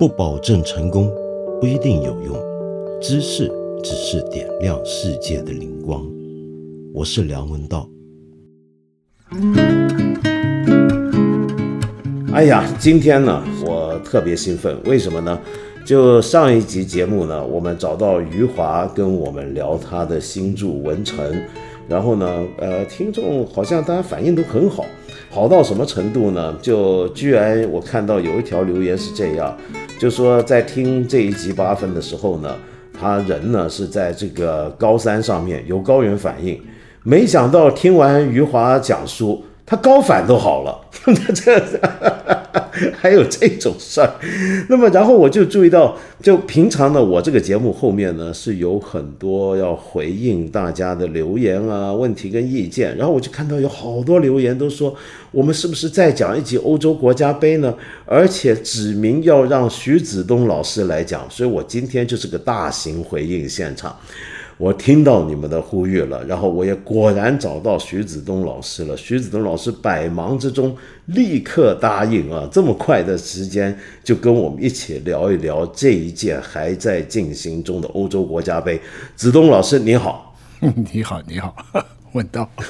不保证成功，不一定有用。知识只是点亮世界的灵光。我是梁文道。哎呀，今天呢，我特别兴奋，为什么呢？就上一集节目呢，我们找到余华跟我们聊他的新著《文成》，然后呢，呃，听众好像大家反应都很好，好到什么程度呢？就居然我看到有一条留言是这样，就说在听这一集八分的时候呢，他人呢是在这个高山上面有高原反应，没想到听完余华讲书。他高反都好了，这 还有这种事儿。那么，然后我就注意到，就平常呢，我这个节目后面呢是有很多要回应大家的留言啊、问题跟意见。然后我就看到有好多留言都说，我们是不是再讲一集欧洲国家杯呢？而且指明要让徐子东老师来讲，所以我今天就是个大型回应现场。我听到你们的呼吁了，然后我也果然找到徐子东老师了。徐子东老师百忙之中立刻答应啊，这么快的时间就跟我们一起聊一聊这一届还在进行中的欧洲国家杯。子东老师 你好，你好你好。问道，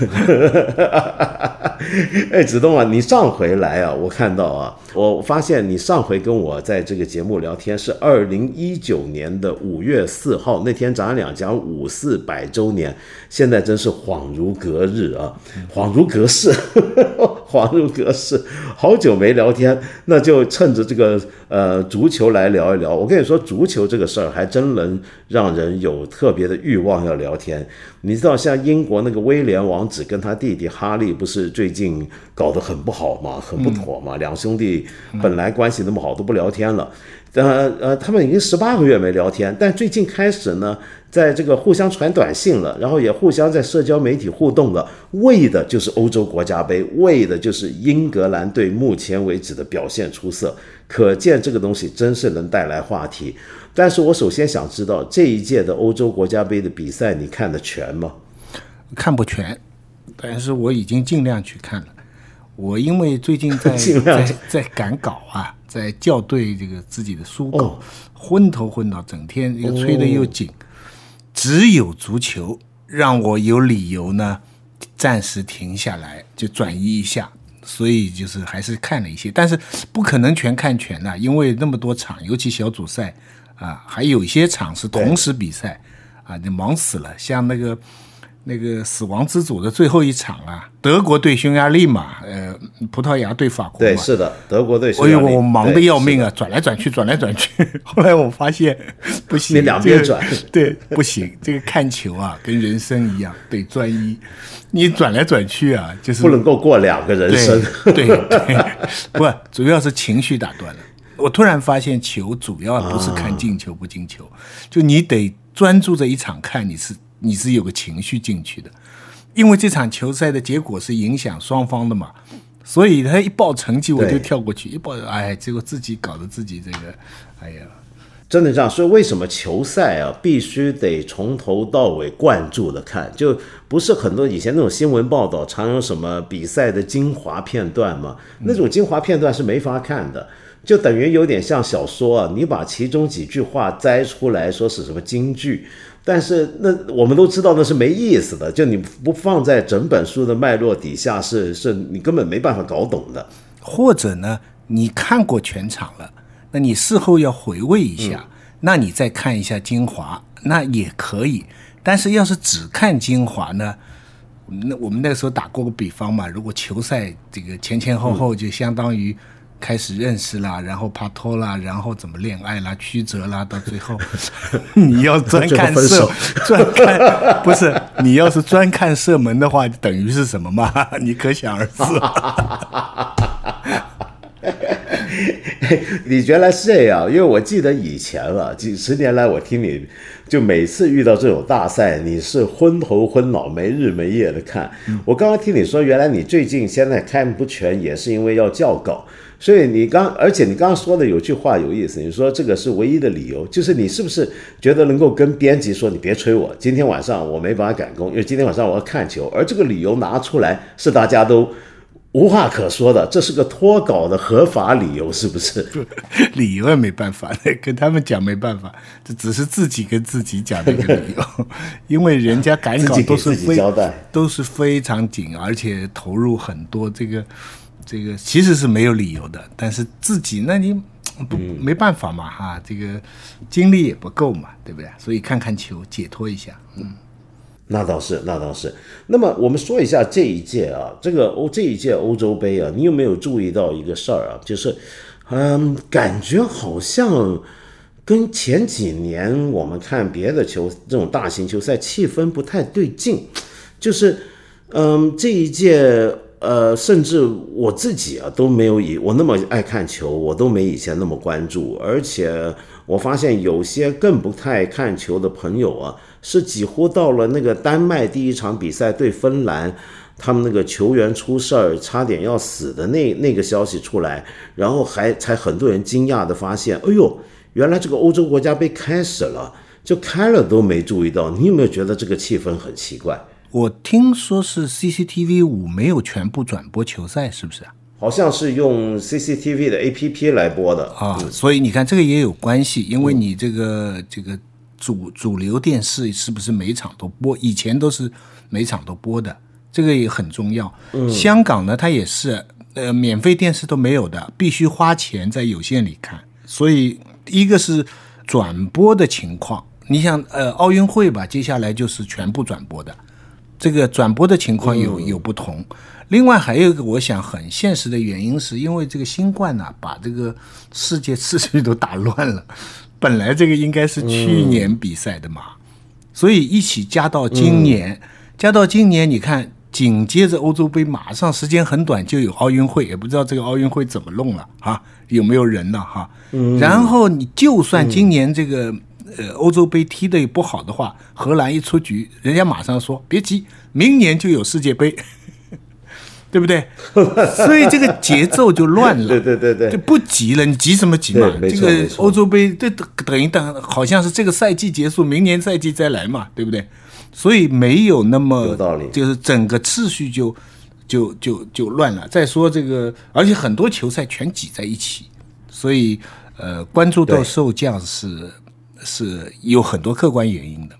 哎，子东啊，你上回来啊，我看到啊，我发现你上回跟我在这个节目聊天是二零一九年的五月四号那天，咱俩讲五四百周年，现在真是恍如隔日啊，恍如隔世，恍如隔世，好久没聊天，那就趁着这个呃足球来聊一聊。我跟你说，足球这个事儿还真能让人有特别的欲望要聊天。你知道像英国那个威廉王子跟他弟弟哈利不是最近搞得很不好吗？很不妥吗？两兄弟本来关系那么好都不聊天了，呃呃，他们已经十八个月没聊天，但最近开始呢，在这个互相传短信了，然后也互相在社交媒体互动了，为的就是欧洲国家杯，为的就是英格兰队目前为止的表现出色，可见这个东西真是能带来话题。但是我首先想知道这一届的欧洲国家杯的比赛，你看的全吗？看不全，但是我已经尽量去看了。我因为最近在 在在赶稿啊，在校对这个自己的书稿，昏头昏脑，整天又催得又紧。只有足球让我有理由呢，暂时停下来就转移一下，所以就是还是看了一些，但是不可能全看全了，因为那么多场，尤其小组赛。啊，还有一些场是同时比赛，啊，你忙死了。像那个那个死亡之组的最后一场啊，德国对匈牙利嘛，呃，葡萄牙对法国。对，是的，德国对匈牙利。哎呦，我忙得要命啊，转来转去，转来转去。后来我发现 不行，你两边转，对，不行。这个看球啊，跟人生一样，得专一。你转来转去啊，就是不能够过两个人生。对对，不，主要是情绪打断了。我突然发现，球主要不是看进球不进球，就你得专注着一场看，你是你是有个情绪进去的，因为这场球赛的结果是影响双方的嘛，所以他一报成绩我就跳过去，一报哎，结果自己搞得自己这个，哎呀，真的这样。所以为什么球赛啊必须得从头到尾灌注的看，就不是很多以前那种新闻报道常有什么比赛的精华片段嘛？那种精华片段是没法看的。就等于有点像小说啊，你把其中几句话摘出来说是什么金句，但是那我们都知道那是没意思的，就你不放在整本书的脉络底下，是是你根本没办法搞懂的。或者呢，你看过全场了，那你事后要回味一下，那你再看一下精华，那也可以。但是要是只看精华呢，那我们那个时候打过个比方嘛，如果球赛这个前前后后就相当于。开始认识啦，然后拍拖啦，然后怎么恋爱啦、曲折啦，到最后 你要专看射，专看不是你要是专看射门的话，等于是什么嘛？你可想而知。你原来是这样，因为我记得以前了，几十年来我听你就每次遇到这种大赛，你是昏头昏脑、没日没夜的看。我刚刚听你说，原来你最近现在看不全，也是因为要校稿。所以你刚，而且你刚刚说的有句话有意思，你说这个是唯一的理由，就是你是不是觉得能够跟编辑说，你别催我，今天晚上我没办法赶工，因为今天晚上我要看球，而这个理由拿出来是大家都无话可说的，这是个脱稿的合法理由，是不是？理由也没办法，跟他们讲没办法，这只是自己跟自己讲的一个理由，因为人家赶稿都是非 都是非常紧，而且投入很多，这个这个其实是没有理由的，但是自己那你不没办法嘛哈，这个精力也不够嘛，对不对？所以看看球解脱一下，嗯。那倒是，那倒是。那么我们说一下这一届啊，这个欧这一届欧洲杯啊，你有没有注意到一个事儿啊？就是，嗯，感觉好像跟前几年我们看别的球这种大型球赛气氛不太对劲。就是，嗯，这一届，呃，甚至我自己啊都没有以我那么爱看球，我都没以前那么关注。而且我发现有些更不太看球的朋友啊。是几乎到了那个丹麦第一场比赛对芬兰，他们那个球员出事儿，差点要死的那那个消息出来，然后还才很多人惊讶的发现，哎呦，原来这个欧洲国家被开始了，就开了都没注意到。你有没有觉得这个气氛很奇怪？我听说是 CCTV 五没有全部转播球赛，是不是啊？好像是用 CCTV 的 APP 来播的啊，所以你看这个也有关系，因为你这个这个。主主流电视是不是每场都播？以前都是每场都播的，这个也很重要。香港呢，它也是，呃，免费电视都没有的，必须花钱在有线里看。所以一个是转播的情况，你想，呃，奥运会吧，接下来就是全部转播的，这个转播的情况有有不同。另外还有一个，我想很现实的原因，是因为这个新冠呢，把这个世界秩序都打乱了。本来这个应该是去年比赛的嘛，所以一起加到今年，加到今年，你看紧接着欧洲杯马上时间很短就有奥运会，也不知道这个奥运会怎么弄了啊，有没有人呢哈？然后你就算今年这个呃欧洲杯踢得不好的话，荷兰一出局，人家马上说别急，明年就有世界杯。对不对？所以这个节奏就乱了。对 对对对，就不急了。你急什么急嘛？这个欧洲杯，这等一等，好像是这个赛季结束，明年赛季再来嘛，对不对？所以没有那么有道理，就是整个秩序就就就就乱了。再说这个，而且很多球赛全挤在一起，所以呃，关注到受降是是有很多客观原因的。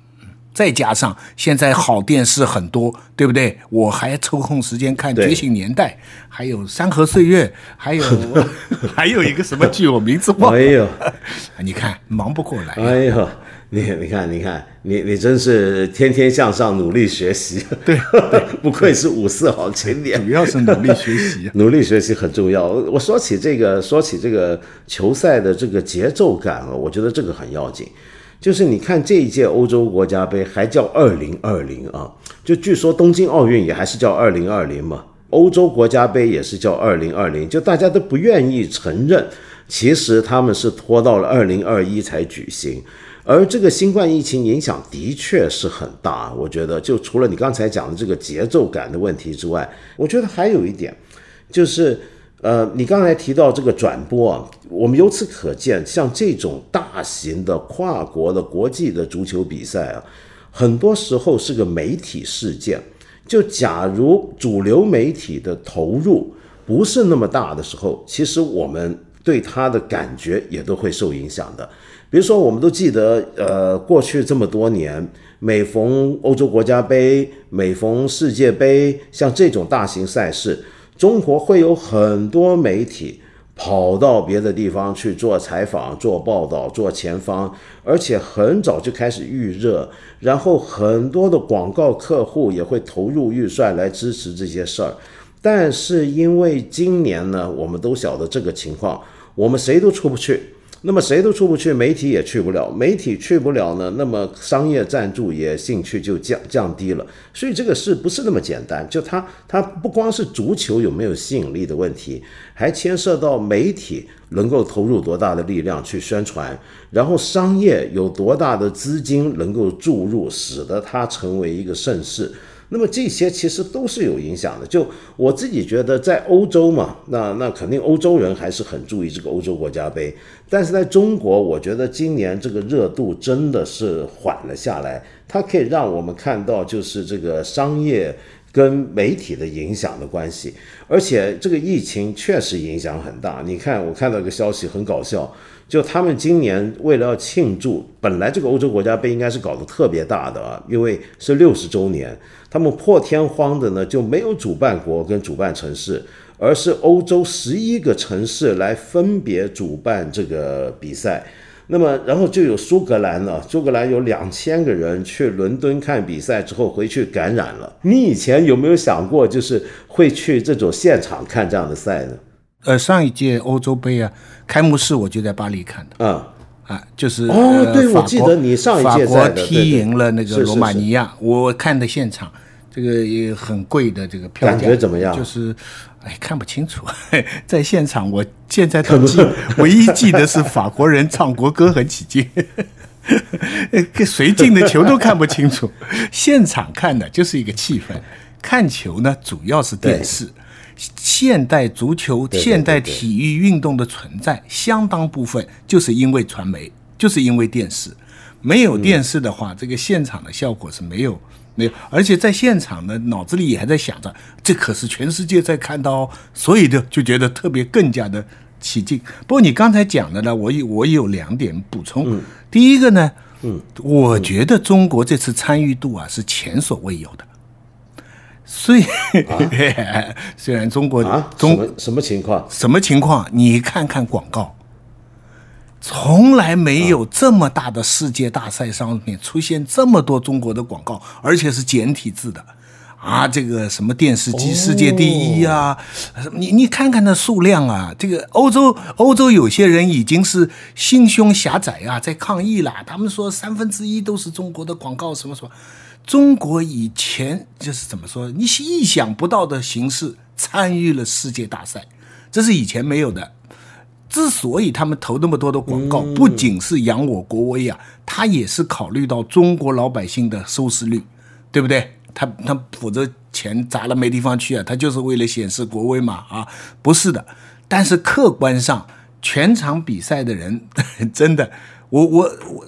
再加上现在好电视很多，对不对？我还抽空时间看《觉醒年代》，还有《山河岁月》，还有 还有一个什么剧，我名字忘了。哎呦，你看忙不过来。哎呦，你你看你看你你真是天天向上，努力学习。对，不愧是五四好青年。主要是努力学习，努力学习很重要。我说起这个，说起这个球赛的这个节奏感啊，我觉得这个很要紧。就是你看这一届欧洲国家杯还叫二零二零啊，就据说东京奥运也还是叫二零二零嘛，欧洲国家杯也是叫二零二零，就大家都不愿意承认，其实他们是拖到了二零二一才举行，而这个新冠疫情影响的确是很大，我觉得就除了你刚才讲的这个节奏感的问题之外，我觉得还有一点就是。呃，你刚才提到这个转播啊，我们由此可见，像这种大型的跨国的国际的足球比赛啊，很多时候是个媒体事件。就假如主流媒体的投入不是那么大的时候，其实我们对它的感觉也都会受影响的。比如说，我们都记得，呃，过去这么多年，每逢欧洲国家杯、每逢世界杯，像这种大型赛事。中国会有很多媒体跑到别的地方去做采访、做报道、做前方，而且很早就开始预热，然后很多的广告客户也会投入预算来支持这些事儿。但是因为今年呢，我们都晓得这个情况，我们谁都出不去。那么谁都出不去，媒体也去不了，媒体去不了呢，那么商业赞助也兴趣就降降低了。所以这个事不是那么简单，就它它不光是足球有没有吸引力的问题，还牵涉到媒体能够投入多大的力量去宣传，然后商业有多大的资金能够注入，使得它成为一个盛世。那么这些其实都是有影响的。就我自己觉得，在欧洲嘛，那那肯定欧洲人还是很注意这个欧洲国家杯。但是在中国，我觉得今年这个热度真的是缓了下来。它可以让我们看到，就是这个商业跟媒体的影响的关系，而且这个疫情确实影响很大。你看，我看到一个消息很搞笑，就他们今年为了要庆祝，本来这个欧洲国家杯应该是搞得特别大的啊，因为是六十周年，他们破天荒的呢就没有主办国跟主办城市，而是欧洲十一个城市来分别主办这个比赛。那么，然后就有苏格兰了。苏格兰有两千个人去伦敦看比赛之后回去感染了。你以前有没有想过，就是会去这种现场看这样的赛呢？呃，上一届欧洲杯啊，开幕式我就在巴黎看的。嗯，啊，就是哦，对，我记得你上一届法国踢赢了那个罗马尼亚，我看的现场，这个也很贵的这个票价，感觉怎么样？就是。哎，看不清楚，在现场，我现在都记，唯一记得是法国人唱国歌很起劲，谁进的球都看不清楚。现场看的就是一个气氛，看球呢主要是电视。现代足球、现代体育运动的存在，相当部分就是因为传媒，就是因为电视。没有电视的话，这个现场的效果是没有。没有，而且在现场呢，脑子里也还在想着，这可是全世界在看到，所以就就觉得特别更加的起劲。不过你刚才讲的呢，我有我有两点补充。第一个呢，嗯，我觉得中国这次参与度啊是前所未有的。所以，虽然中国啊，中什么情况？什么情况？你看看广告。从来没有这么大的世界大赛上面出现这么多中国的广告，而且是简体字的，啊，这个什么电视机世界第一啊，你你看看那数量啊，这个欧洲欧洲有些人已经是心胸狭窄啊，在抗议了，他们说三分之一都是中国的广告，什么什么，中国以前就是怎么说，你意想不到的形式参与了世界大赛，这是以前没有的。之所以他们投那么多的广告，不仅是扬我国威啊，他也是考虑到中国老百姓的收视率，对不对？他他否则钱砸了没地方去啊，他就是为了显示国威嘛啊？不是的，但是客观上全场比赛的人 真的，我我我，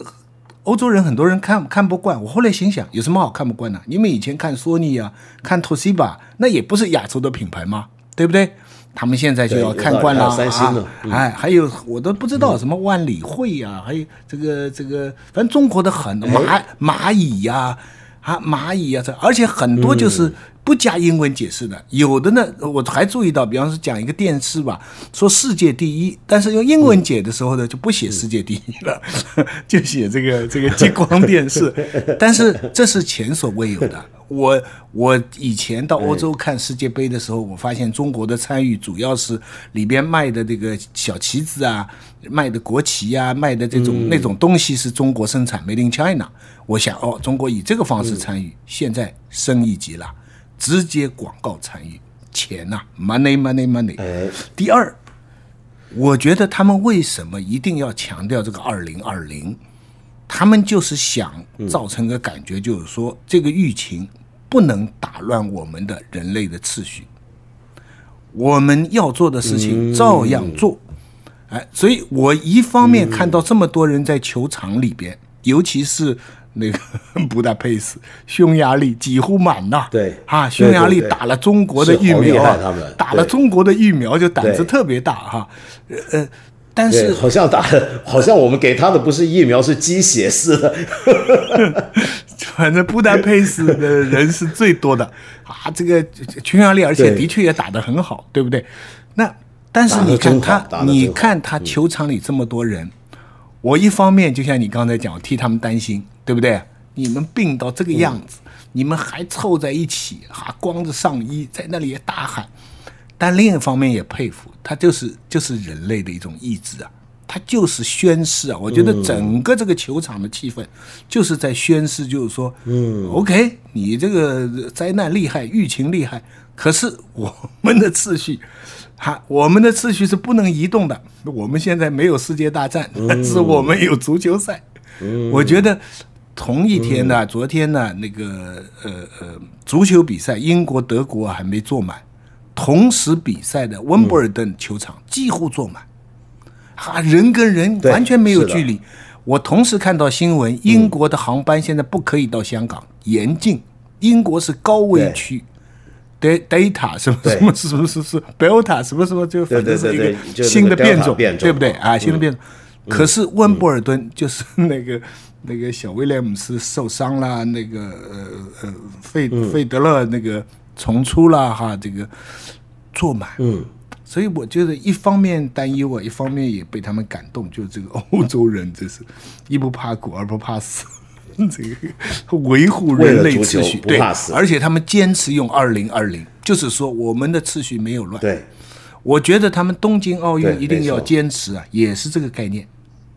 欧洲人很多人看看不惯。我后来心想，有什么好看不惯的？你们以前看索尼啊，看 Toshiba，那也不是亚洲的品牌吗？对不对？他们现在就要看惯了啊！哎，还有我都不知道什么万里汇呀，还有这个这个，反正中国的很蚂蚂蚁呀，啊蚂蚁呀，这而且很多就是。不加英文解释的，有的呢，我还注意到，比方说讲一个电视吧，说世界第一，但是用英文解的时候呢，就不写世界第一了，就写这个这个激光电视，但是这是前所未有的。我我以前到欧洲看世界杯的时候，我发现中国的参与主要是里边卖的这个小旗子啊，卖的国旗啊，卖的这种那种东西是中国生产，Made in China。我想哦，中国以这个方式参与，现在升一级了。直接广告参与，钱呐，money money money。第二，我觉得他们为什么一定要强调这个二零二零？他们就是想造成个感觉，就是说这个疫情不能打乱我们的人类的次序，我们要做的事情照样做。哎，所以我一方面看到这么多人在球场里边，尤其是。那个布达佩斯，匈牙利几乎满呐。对啊，匈牙利打了中国的疫苗啊，打了中国的疫苗就胆子特别大哈。呃，但是好像打，好像我们给他的不是疫苗，是鸡血似的。反正布达佩斯的人是最多的啊，这个匈牙利，而且的确也打得很好，对不对？那但是你看他，你看他球场里这么多人，我一方面就像你刚才讲，替他们担心。对不对？你们病到这个样子，你们还凑在一起，哈，光着上衣在那里大喊。但另一方面也佩服他，就是就是人类的一种意志啊，他就是宣誓啊。我觉得整个这个球场的气氛就是在宣誓，就是说，嗯，OK，你这个灾难厉害，疫情厉害，可是我们的秩序，哈，我们的秩序是不能移动的。我们现在没有世界大战，但 是我们有足球赛。我觉得。同一天呢，昨天呢，那个呃呃，足球比赛，英国、德国还没坐满，同时比赛的温布尔登球场几乎坐满，啊，人跟人完全没有距离。我同时看到新闻，英国的航班现在不可以到香港，严禁。英国是高危区，data 什么什么什么什么什么 delta 什么什么，就反正是一个新的变种，对不对？啊？新的变种。可是温布尔顿就是那个那个小威廉姆斯受伤啦，那个呃呃费费德勒那个重出了哈，这个坐满。嗯。所以我觉得一方面担忧啊，一方面也被他们感动。就这个欧洲人，真是一不怕苦，二不怕死，这个维护人类秩序，对，而且他们坚持用二零二零，就是说我们的秩序没有乱。对，我觉得他们东京奥运一定要坚持啊，也是这个概念，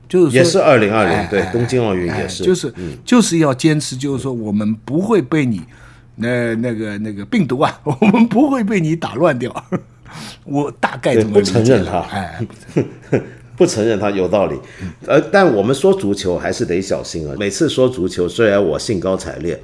就是也是二零二零，对，东京奥运也是，就是就是要坚持，就是说我们不会被你那那个那个病毒啊，我们不会被你打乱掉。我大概不承认他，哎，不承认他 有道理，呃，但我们说足球还是得小心啊。每次说足球，虽然我兴高采烈，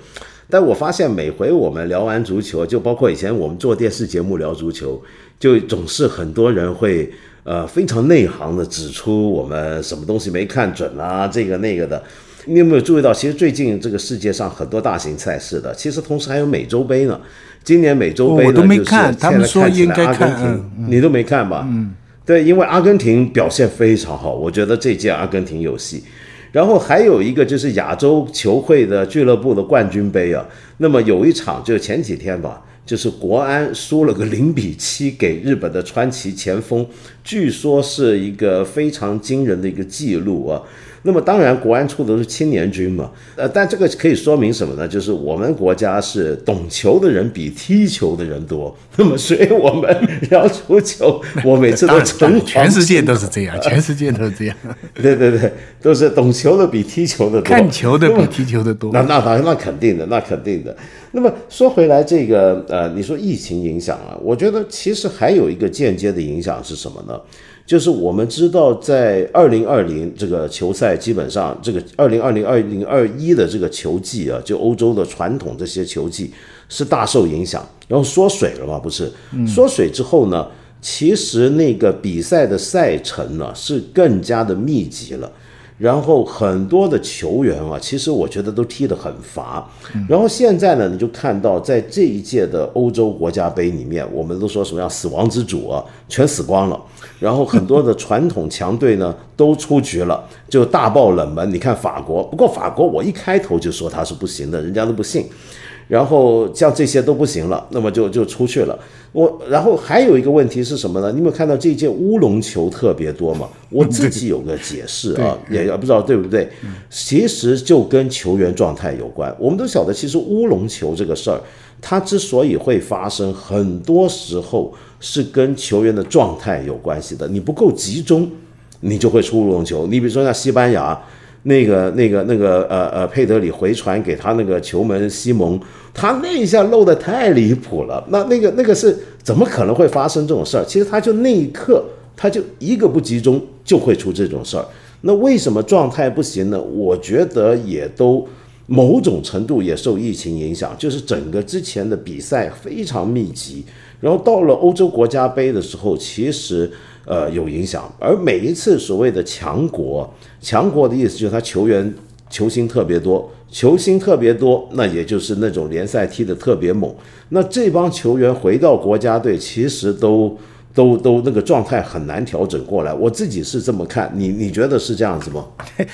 但我发现每回我们聊完足球，就包括以前我们做电视节目聊足球，就总是很多人会呃非常内行的指出我们什么东西没看准啊，这个那个的。你有没有注意到，其实最近这个世界上很多大型赛事的，其实同时还有美洲杯呢。今年美洲杯呢，就是现在看起来阿根廷，你都没看吧？嗯，对，因为阿根廷表现非常好，我觉得这届阿根廷有戏。然后还有一个就是亚洲球会的俱乐部的冠军杯啊，那么有一场就前几天吧，就是国安输了个零比七给日本的川崎前锋，据说是一个非常惊人的一个记录啊。那么当然，国安出的是青年军嘛，呃，但这个可以说明什么呢？就是我们国家是懂球的人比踢球的人多。那么，所以我们要足球，我每次都成 全世界都是这样，全世界都是这样。对对对，都是懂球的比踢球的多，看球的比踢球的多。那那那那肯定的，那肯定的。那么说回来，这个呃，你说疫情影响啊，我觉得其实还有一个间接的影响是什么呢？就是我们知道，在二零二零这个球赛，基本上这个二零二零二零二一的这个球季啊，就欧洲的传统这些球季是大受影响，然后缩水了嘛？不是，缩水之后呢，其实那个比赛的赛程呢是更加的密集了。然后很多的球员啊，其实我觉得都踢得很乏。然后现在呢，你就看到在这一届的欧洲国家杯里面，我们都说什么叫死亡之组啊，全死光了。然后很多的传统强队呢都出局了，就大爆冷门。你看法国，不过法国我一开头就说他是不行的，人家都不信。然后像这些都不行了，那么就就出去了。我然后还有一个问题是什么呢？你有没有看到这届乌龙球特别多嘛？我自己有个解释啊，也不知道对不对。其实就跟球员状态有关。我们都晓得，其实乌龙球这个事儿，它之所以会发生，很多时候是跟球员的状态有关系的。你不够集中，你就会出乌龙球。你比如说像西班牙。那个、那个、那个，呃呃，佩德里回传给他那个球门西蒙，他那一下漏的太离谱了。那那个、那个是怎么可能会发生这种事儿？其实他就那一刻，他就一个不集中就会出这种事儿。那为什么状态不行呢？我觉得也都某种程度也受疫情影响，就是整个之前的比赛非常密集，然后到了欧洲国家杯的时候，其实。呃，有影响。而每一次所谓的强国，强国的意思就是他球员、球星特别多，球星特别多，那也就是那种联赛踢得特别猛。那这帮球员回到国家队，其实都都都那个状态很难调整过来。我自己是这么看，你你觉得是这样子吗？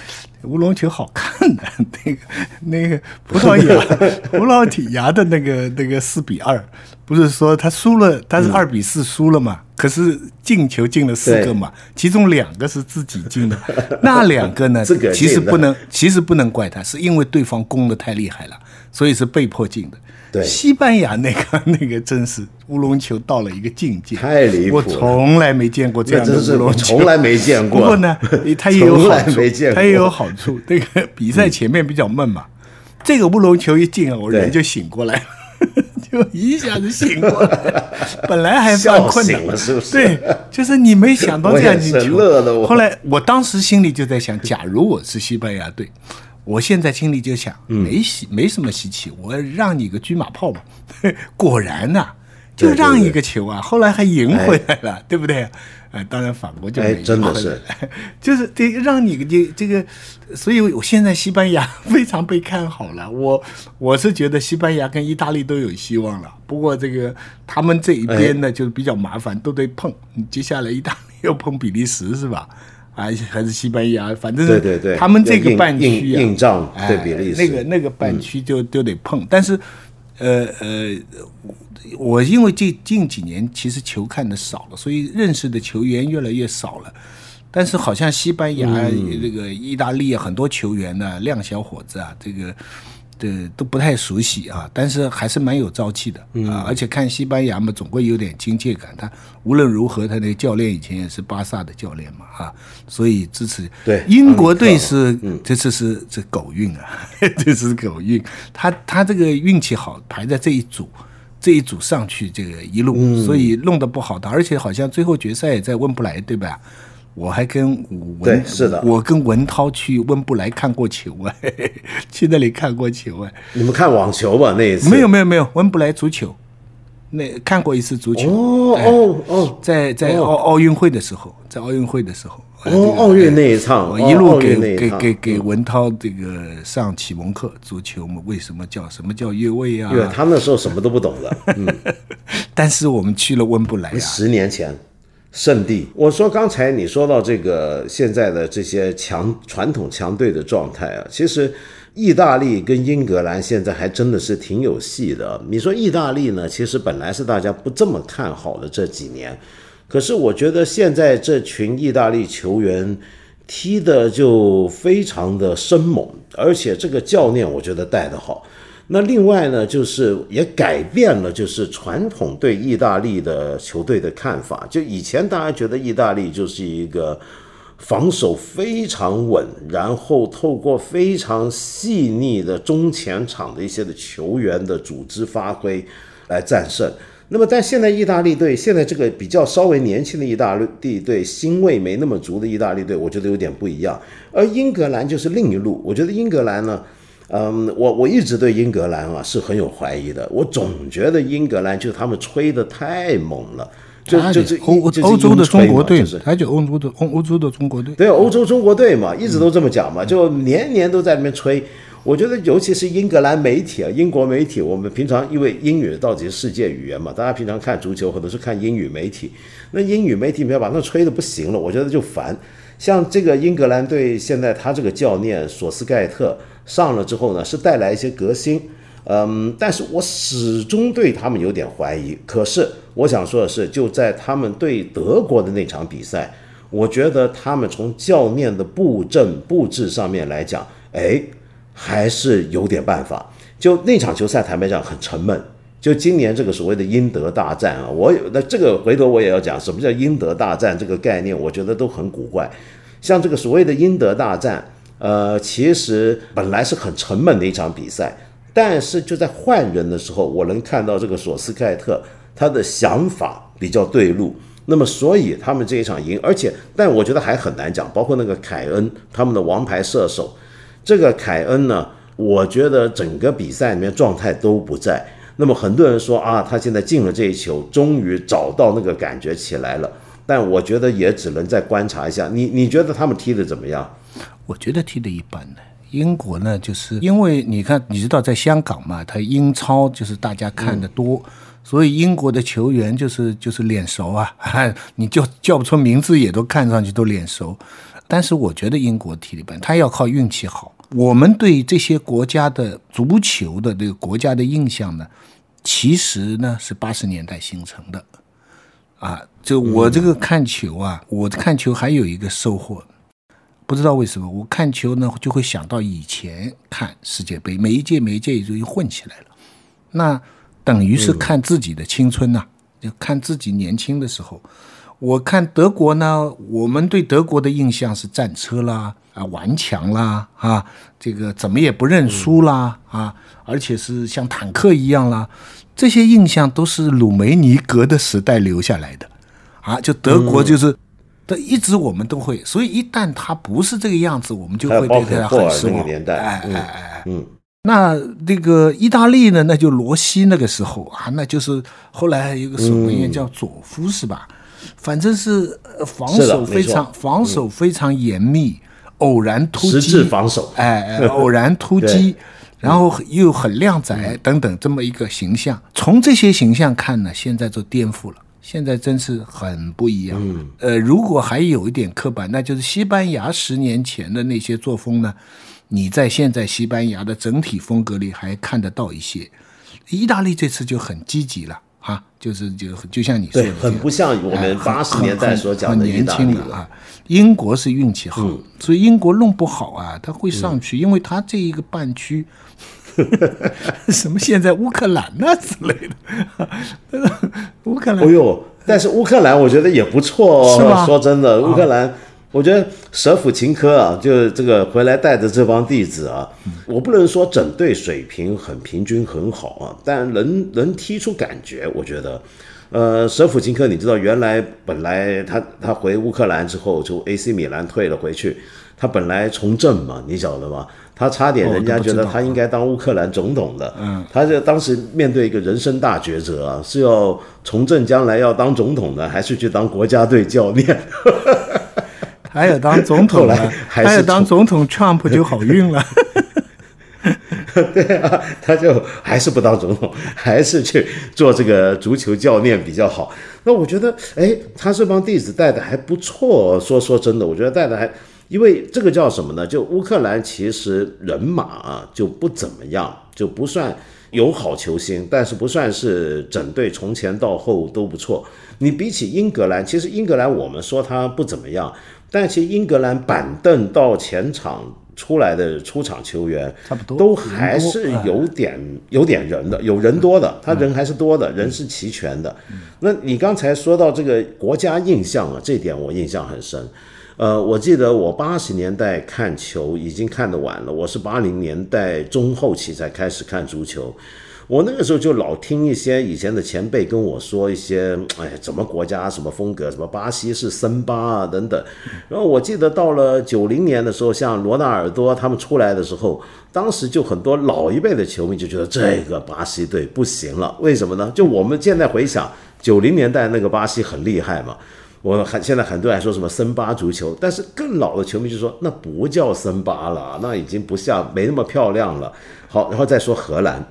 乌龙球好看的 那个那个葡萄牙 葡萄牙的那个那个四比二，不是说他输了，他是二比四输了嘛？可是进球进了四个嘛，其中两个是自己进的，那两个呢？其实不能，其实不能怪他，是因为对方攻的太厉害了，所以是被迫进的。对，西班牙那个 那个真是乌龙球到了一个境界，太离谱我从来没见过这样的乌龙球，从来没见过。不过呢，他也有好处，他也有好处。这个比赛前面比较闷嘛，这个乌龙球一进啊，我人就醒过来了。就一下子醒过来，本来还犯困的，是不是？对，就是你没想到这样进球。我。后来我当时心里就在想，假如我是西班牙队，我现在心里就想，没稀没什么稀奇，我让你个车马炮吧。果然呐，就让一个球啊，后来还赢回来了，对不对？哎，当然法国就哎，真的是，就是得让你这这个，所以我现在西班牙非常被看好了。我我是觉得西班牙跟意大利都有希望了。不过这个他们这一边呢，就是比较麻烦，都得碰。接下来意大利又碰比利时是吧？啊，还是西班牙，反正对对对，他们这个半区啊，硬仗对比利时，那个那个半区就就得碰。但是，呃呃。我因为近近几年其实球看的少了，所以认识的球员越来越少了。但是好像西班牙、这个意大利很多球员呢，靓小伙子啊，这个。对，都不太熟悉啊，但是还是蛮有朝气的啊！而且看西班牙嘛，总归有点亲切感。他无论如何，他那个教练以前也是巴萨的教练嘛，啊，所以支持。对，英国队是这次是这狗运啊，这是狗运。他他这个运气好，排在这一组，这一组上去这个一路，所以弄得不好的，而且好像最后决赛也在温布莱，对吧？我还跟文是的，我跟文涛去温布莱看过球哎，去那里看过球哎。你们看网球吧那一次？没有没有没有，温布莱足球，那看过一次足球。哦哦哦，在在奥奥运会的时候，在奥运会的时候。哦，奥运那一场，一路给给给给文涛这个上启蒙课，足球嘛，为什么叫什么叫越位啊？对，他那时候什么都不懂的。嗯，但是我们去了温布莱啊，十年前。圣地，我说刚才你说到这个现在的这些强传统强队的状态啊，其实意大利跟英格兰现在还真的是挺有戏的。你说意大利呢，其实本来是大家不这么看好的这几年，可是我觉得现在这群意大利球员踢的就非常的生猛，而且这个教练我觉得带的好。那另外呢，就是也改变了，就是传统对意大利的球队的看法。就以前大家觉得意大利就是一个防守非常稳，然后透过非常细腻的中前场的一些的球员的组织发挥来战胜。那么，但现在意大利队现在这个比较稍微年轻的意大利队，腥味没那么足的意大利队，我觉得有点不一样。而英格兰就是另一路，我觉得英格兰呢。嗯，我我一直对英格兰啊是很有怀疑的。我总觉得英格兰就他们吹的太猛了，就就就欧欧洲的中国队，还就欧洲的欧欧洲的中国队，对欧洲中国队嘛，一直都这么讲嘛，就年年都在那边吹。我觉得尤其是英格兰媒体啊，英国媒体，我们平常因为英语到底是世界语言嘛，大家平常看足球很多是看英语媒体，那英语媒体没有把那吹的不行了，我觉得就烦。像这个英格兰队现在他这个教练索斯盖特。上了之后呢，是带来一些革新，嗯，但是我始终对他们有点怀疑。可是我想说的是，就在他们对德国的那场比赛，我觉得他们从教练的布阵布置上面来讲，哎，还是有点办法。就那场球赛，坦白讲很沉闷。就今年这个所谓的英德大战啊，我那这个回头我也要讲，什么叫英德大战这个概念，我觉得都很古怪。像这个所谓的英德大战。呃，其实本来是很沉闷的一场比赛，但是就在换人的时候，我能看到这个索斯盖特他的想法比较对路，那么所以他们这一场赢，而且但我觉得还很难讲，包括那个凯恩他们的王牌射手，这个凯恩呢，我觉得整个比赛里面状态都不在，那么很多人说啊，他现在进了这一球，终于找到那个感觉起来了，但我觉得也只能再观察一下，你你觉得他们踢的怎么样？我觉得踢的一般的。英国呢，就是因为你看，你知道在香港嘛，他英超就是大家看的多，所以英国的球员就是就是脸熟啊，你就叫不出名字，也都看上去都脸熟。但是我觉得英国踢一般，他要靠运气好。我们对这些国家的足球的这个国家的印象呢，其实呢是八十年代形成的。啊，就我这个看球啊，我看球还有一个收获。不知道为什么，我看球呢就会想到以前看世界杯，每一届每一届也就混起来了。那等于是看自己的青春呐，就看自己年轻的时候。我看德国呢，我们对德国的印象是战车啦，啊顽强啦，啊这个怎么也不认输啦，啊而且是像坦克一样啦，这些印象都是鲁梅尼格的时代留下来的，啊就德国就是。对，一直我们都会，所以一旦他不是这个样子，我们就会对他很失望。哎哎哎，嗯。那这个意大利呢，那就罗西那个时候啊，那就是后来有个守门员叫佐夫是吧？反正是呃防守非常防守非常严密，偶然突击，防守，哎，偶然突击，然后又很靓仔等等这么一个形象。从这些形象看呢，现在就颠覆了。现在真是很不一样。嗯，呃，如果还有一点刻板，那就是西班牙十年前的那些作风呢，你在现在西班牙的整体风格里还看得到一些。意大利这次就很积极了啊，就是就就像你说的，很不像我们八十年代所讲的年轻的啊。英国是运气好，所以英国弄不好啊，他会上去，因为他这一个半区。什么现在乌克兰呐之类的，乌克兰。哎呦，但是乌克兰我觉得也不错哦。说真的，乌克兰，我觉得舍甫琴科啊，就这个回来带着这帮弟子啊，我不能说整队水平很平均很好啊，但能能踢出感觉，我觉得。呃，舍甫琴科，你知道原来本来他他回乌克兰之后，就 AC 米兰退了回去，他本来从政嘛，你晓得吗？他差点，人家觉得他应该当乌克兰总统的。嗯，他就当时面对一个人生大抉择啊，是要从政将来要当总统呢，还是去当国家队教练？还有当总统了，还有当总统，Trump 就好运了。对啊，他就还是不当总统，还是去做这个足球教练比较好。那我觉得，哎，他这帮弟子带的还不错。说说真的，我觉得带的还。因为这个叫什么呢？就乌克兰其实人马啊就不怎么样，就不算有好球星，但是不算是整队从前到后都不错。你比起英格兰，其实英格兰我们说他不怎么样，但其实英格兰板凳到前场出来的出场球员，差不多都还是有点有点人的，有人多的，他人还是多的，人是齐全的。那你刚才说到这个国家印象啊，这点我印象很深。呃，我记得我八十年代看球已经看得晚了，我是八零年代中后期才开始看足球。我那个时候就老听一些以前的前辈跟我说一些，哎，怎么国家什么风格，什么巴西是森巴啊等等。然后我记得到了九零年的时候，像罗纳尔多他们出来的时候，当时就很多老一辈的球迷就觉得这个巴西队不行了，为什么呢？就我们现在回想九零年代那个巴西很厉害嘛。我很现在很多人说什么森巴足球，但是更老的球迷就说那不叫森巴了，那已经不像没那么漂亮了。好，然后再说荷兰，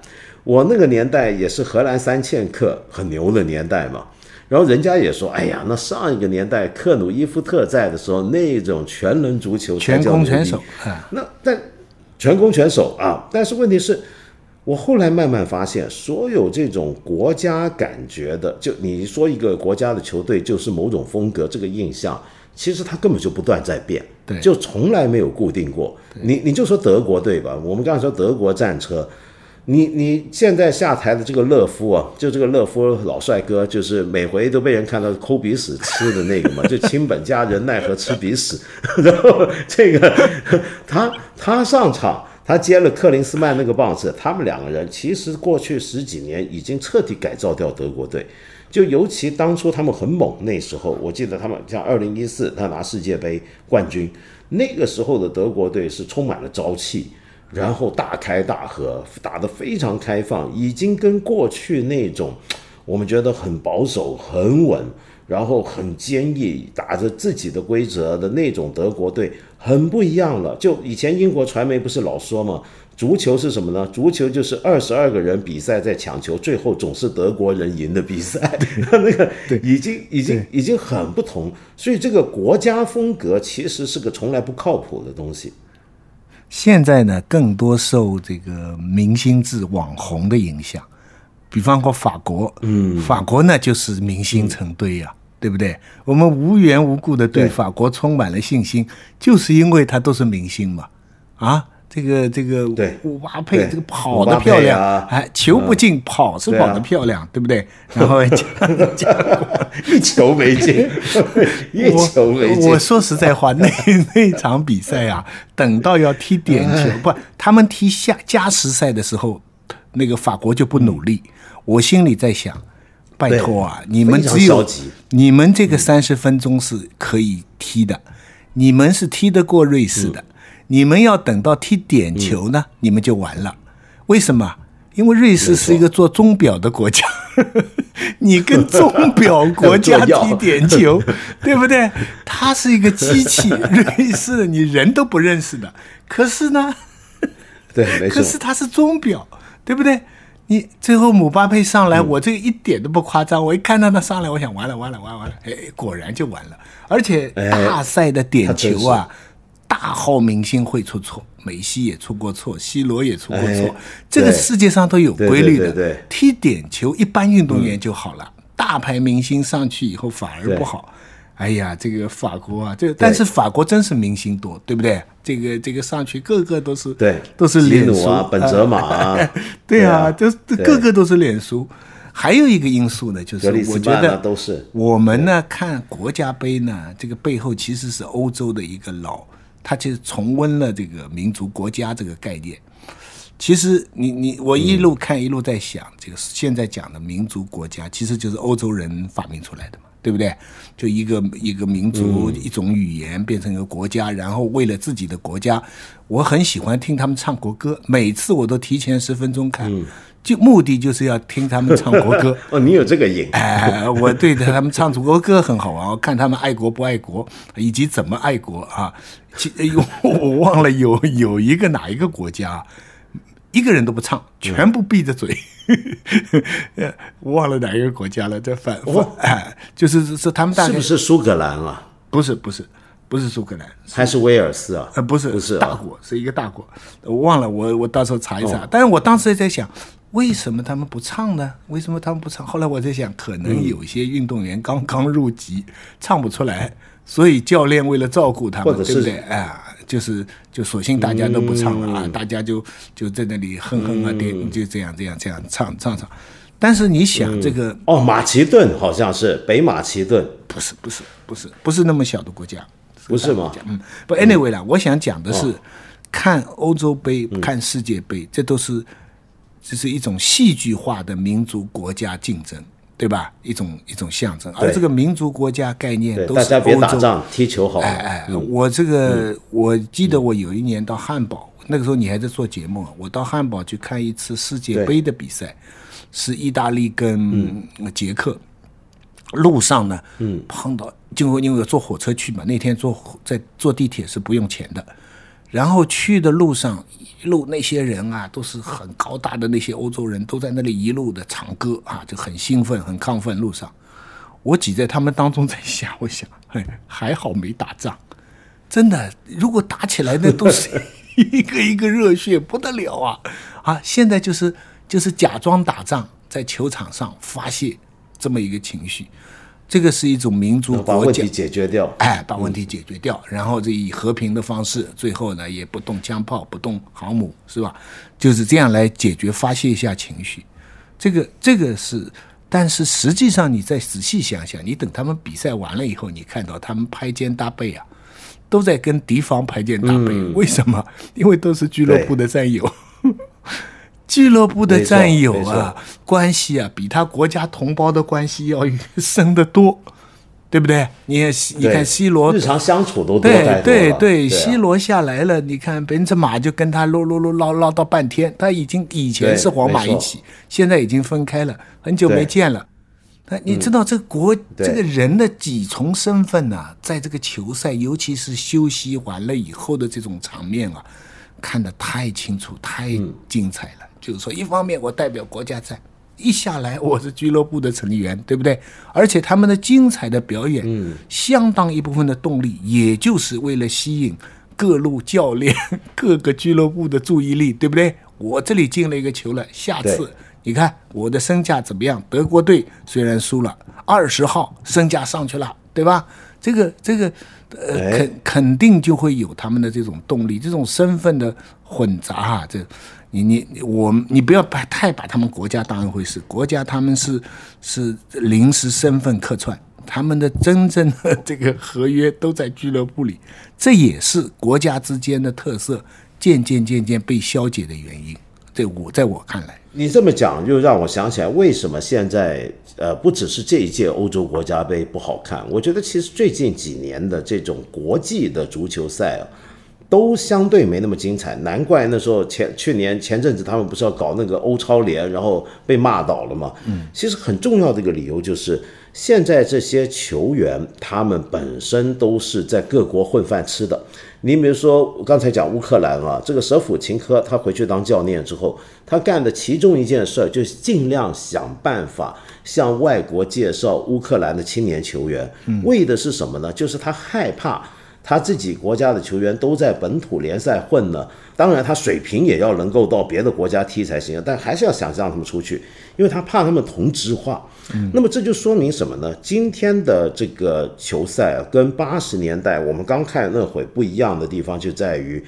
我那个年代也是荷兰三剑客很牛的年代嘛。然后人家也说，哎呀，那上一个年代克鲁伊夫特在的时候，那种全能足球全攻全守，那但全攻全守啊，但是问题是。我后来慢慢发现，所有这种国家感觉的，就你说一个国家的球队就是某种风格，这个印象其实它根本就不断在变，对，就从来没有固定过。你你就说德国队吧，我们刚才说德国战车，你你现在下台的这个勒夫啊，就这个勒夫老帅哥，就是每回都被人看到抠鼻屎吃的那个嘛，就亲本家人奈何吃鼻屎，然后这个他他上场。他接了克林斯曼那个棒子，他们两个人其实过去十几年已经彻底改造掉德国队，就尤其当初他们很猛那时候，我记得他们像二零一四他拿世界杯冠军，那个时候的德国队是充满了朝气，然后大开大合，打得非常开放，已经跟过去那种我们觉得很保守、很稳。然后很坚毅，打着自己的规则的那种德国队很不一样了。就以前英国传媒不是老说吗？足球是什么呢？足球就是二十二个人比赛在抢球，最后总是德国人赢的比赛。那个已经已经已经很不同。所以这个国家风格其实是个从来不靠谱的东西。现在呢，更多受这个明星制网红的影响。比方说法国，嗯，法国呢就是明星成堆呀，对不对？我们无缘无故的对法国充满了信心，就是因为他都是明星嘛，啊，这个这个，对，姆巴佩这个跑得漂亮，哎，球不进，跑是跑得漂亮，对不对？然后 一球没进，一球没进。我说实在话，那那场比赛啊，等到要踢点球，不，他们踢下加时赛的时候，那个法国就不努力。我心里在想，拜托啊，你们只有你们这个三十分钟是可以踢的，你们是踢得过瑞士的，你们要等到踢点球呢，你们就完了。为什么？因为瑞士是一个做钟表的国家，你跟钟表国家踢点球，对不对？它是一个机器，瑞士你人都不认识的。可是呢，对，没错。可是它是钟表，对不对？你最后姆巴佩上来，我这个一点都不夸张。我一看到他上来，我想完了完了完了完了，哎，果然就完了。而且大赛的点球啊。大号明星会出错，梅西也出过错，C 罗也出过错，这个世界上都有规律的。踢点球，一般运动员就好了，大牌明星上去以后反而不好。哎呀，这个法国啊，这但是法国真是明星多，对不对？这个这个上去个个都是对，都是脸熟啊，本泽马啊，对啊，就个个都是脸熟。还有一个因素呢，就是我觉得都是我们呢看国家杯呢，这个背后其实是欧洲的一个老。他其实重温了这个民族国家这个概念。其实你你我一路看一路在想，这个现在讲的民族国家，其实就是欧洲人发明出来的嘛，对不对？就一个一个民族一种语言变成一个国家，然后为了自己的国家，我很喜欢听他们唱国歌，每次我都提前十分钟看。就目的就是要听他们唱国歌 哦，你有这个瘾 哎，我对着他们唱祖国歌很好玩，我看他们爱国不爱国，以及怎么爱国啊。其 我忘了有有一个哪一个国家，一个人都不唱，全部闭着嘴。忘了哪一个国家了，这反反哎，就是是他们大是不是苏格兰啊？不是不是。不是苏格兰，还是威尔斯啊？呃，不是，不是大国，是一个大国。我忘了，我我到时候查一查。但是我当时也在想，为什么他们不唱呢？为什么他们不唱？后来我在想，可能有些运动员刚刚入籍，唱不出来，所以教练为了照顾他们，对不对？哎，就是就索性大家都不唱了啊，大家就就在那里哼哼啊，点就这样这样这样唱唱唱。但是你想这个哦，马其顿好像是北马其顿，不是不是不是不是那么小的国家。不是吗？嗯，不，anyway 啦，我想讲的是，看欧洲杯、看世界杯，这都是这是一种戏剧化的民族国家竞争，对吧？一种一种象征。而这个民族国家概念。大家别打仗，踢球好。哎哎，我这个我记得我有一年到汉堡，那个时候你还在做节目，我到汉堡去看一次世界杯的比赛，是意大利跟捷克。路上呢，嗯，碰到就因为坐火车去嘛，那天坐在坐地铁是不用钱的，然后去的路上一路那些人啊，都是很高大的那些欧洲人，都在那里一路的唱歌啊，就很兴奋很亢奋。路上，我挤在他们当中在想，我想，还好没打仗，真的，如果打起来那都是一个一个热血不得了啊啊！现在就是就是假装打仗，在球场上发泄。这么一个情绪，这个是一种民族国家，把问题解决掉，哎，把问题解决掉，然后这以和平的方式，最后呢也不动枪炮，不动航母，是吧？就是这样来解决，发泄一下情绪。这个这个是，但是实际上你再仔细想想，你等他们比赛完了以后，你看到他们拍肩搭背啊，都在跟敌方拍肩搭背，为什么？因为都是俱乐部的战友。俱乐部的战友啊，关系啊，比他国家同胞的关系要深得多，对不对？你你看 C 罗日常相处都对对对，C 罗下来了，你看本泽马就跟他唠唠唠唠唠到半天，他已经以前是皇马一起，现在已经分开了，很久没见了。那你知道这个国这个人的几重身份呢？在这个球赛，尤其是休息完了以后的这种场面啊，看得太清楚，太精彩了。就是说，一方面我代表国家在，一下来我是俱乐部的成员，对不对？而且他们的精彩的表演，嗯，相当一部分的动力，也就是为了吸引各路教练、各个俱乐部的注意力，对不对？我这里进了一个球了，下次你看我的身价怎么样？德国队虽然输了，二十号身价上去了，对吧？这个这个，呃，肯肯定就会有他们的这种动力，这种身份的混杂哈，这。你你我你不要把太把他们国家当一回事，国家他们是是临时身份客串，他们的真正的这个合约都在俱乐部里，这也是国家之间的特色渐渐渐渐被消解的原因。这我在我看来，你这么讲就让我想起来，为什么现在呃不只是这一届欧洲国家杯不好看，我觉得其实最近几年的这种国际的足球赛啊。都相对没那么精彩，难怪那时候前去年前阵子他们不是要搞那个欧超联，然后被骂倒了嘛。嗯，其实很重要的一个理由就是，现在这些球员他们本身都是在各国混饭吃的。你比如说我刚才讲乌克兰啊，这个舍甫琴科他回去当教练之后，他干的其中一件事儿就是尽量想办法向外国介绍乌克兰的青年球员，嗯为的是什么呢？就是他害怕。他自己国家的球员都在本土联赛混呢，当然他水平也要能够到别的国家踢才行，但还是要想让他们出去，因为他怕他们同质化。那么这就说明什么呢？今天的这个球赛啊，跟八十年代我们刚看那会不一样的地方就在于，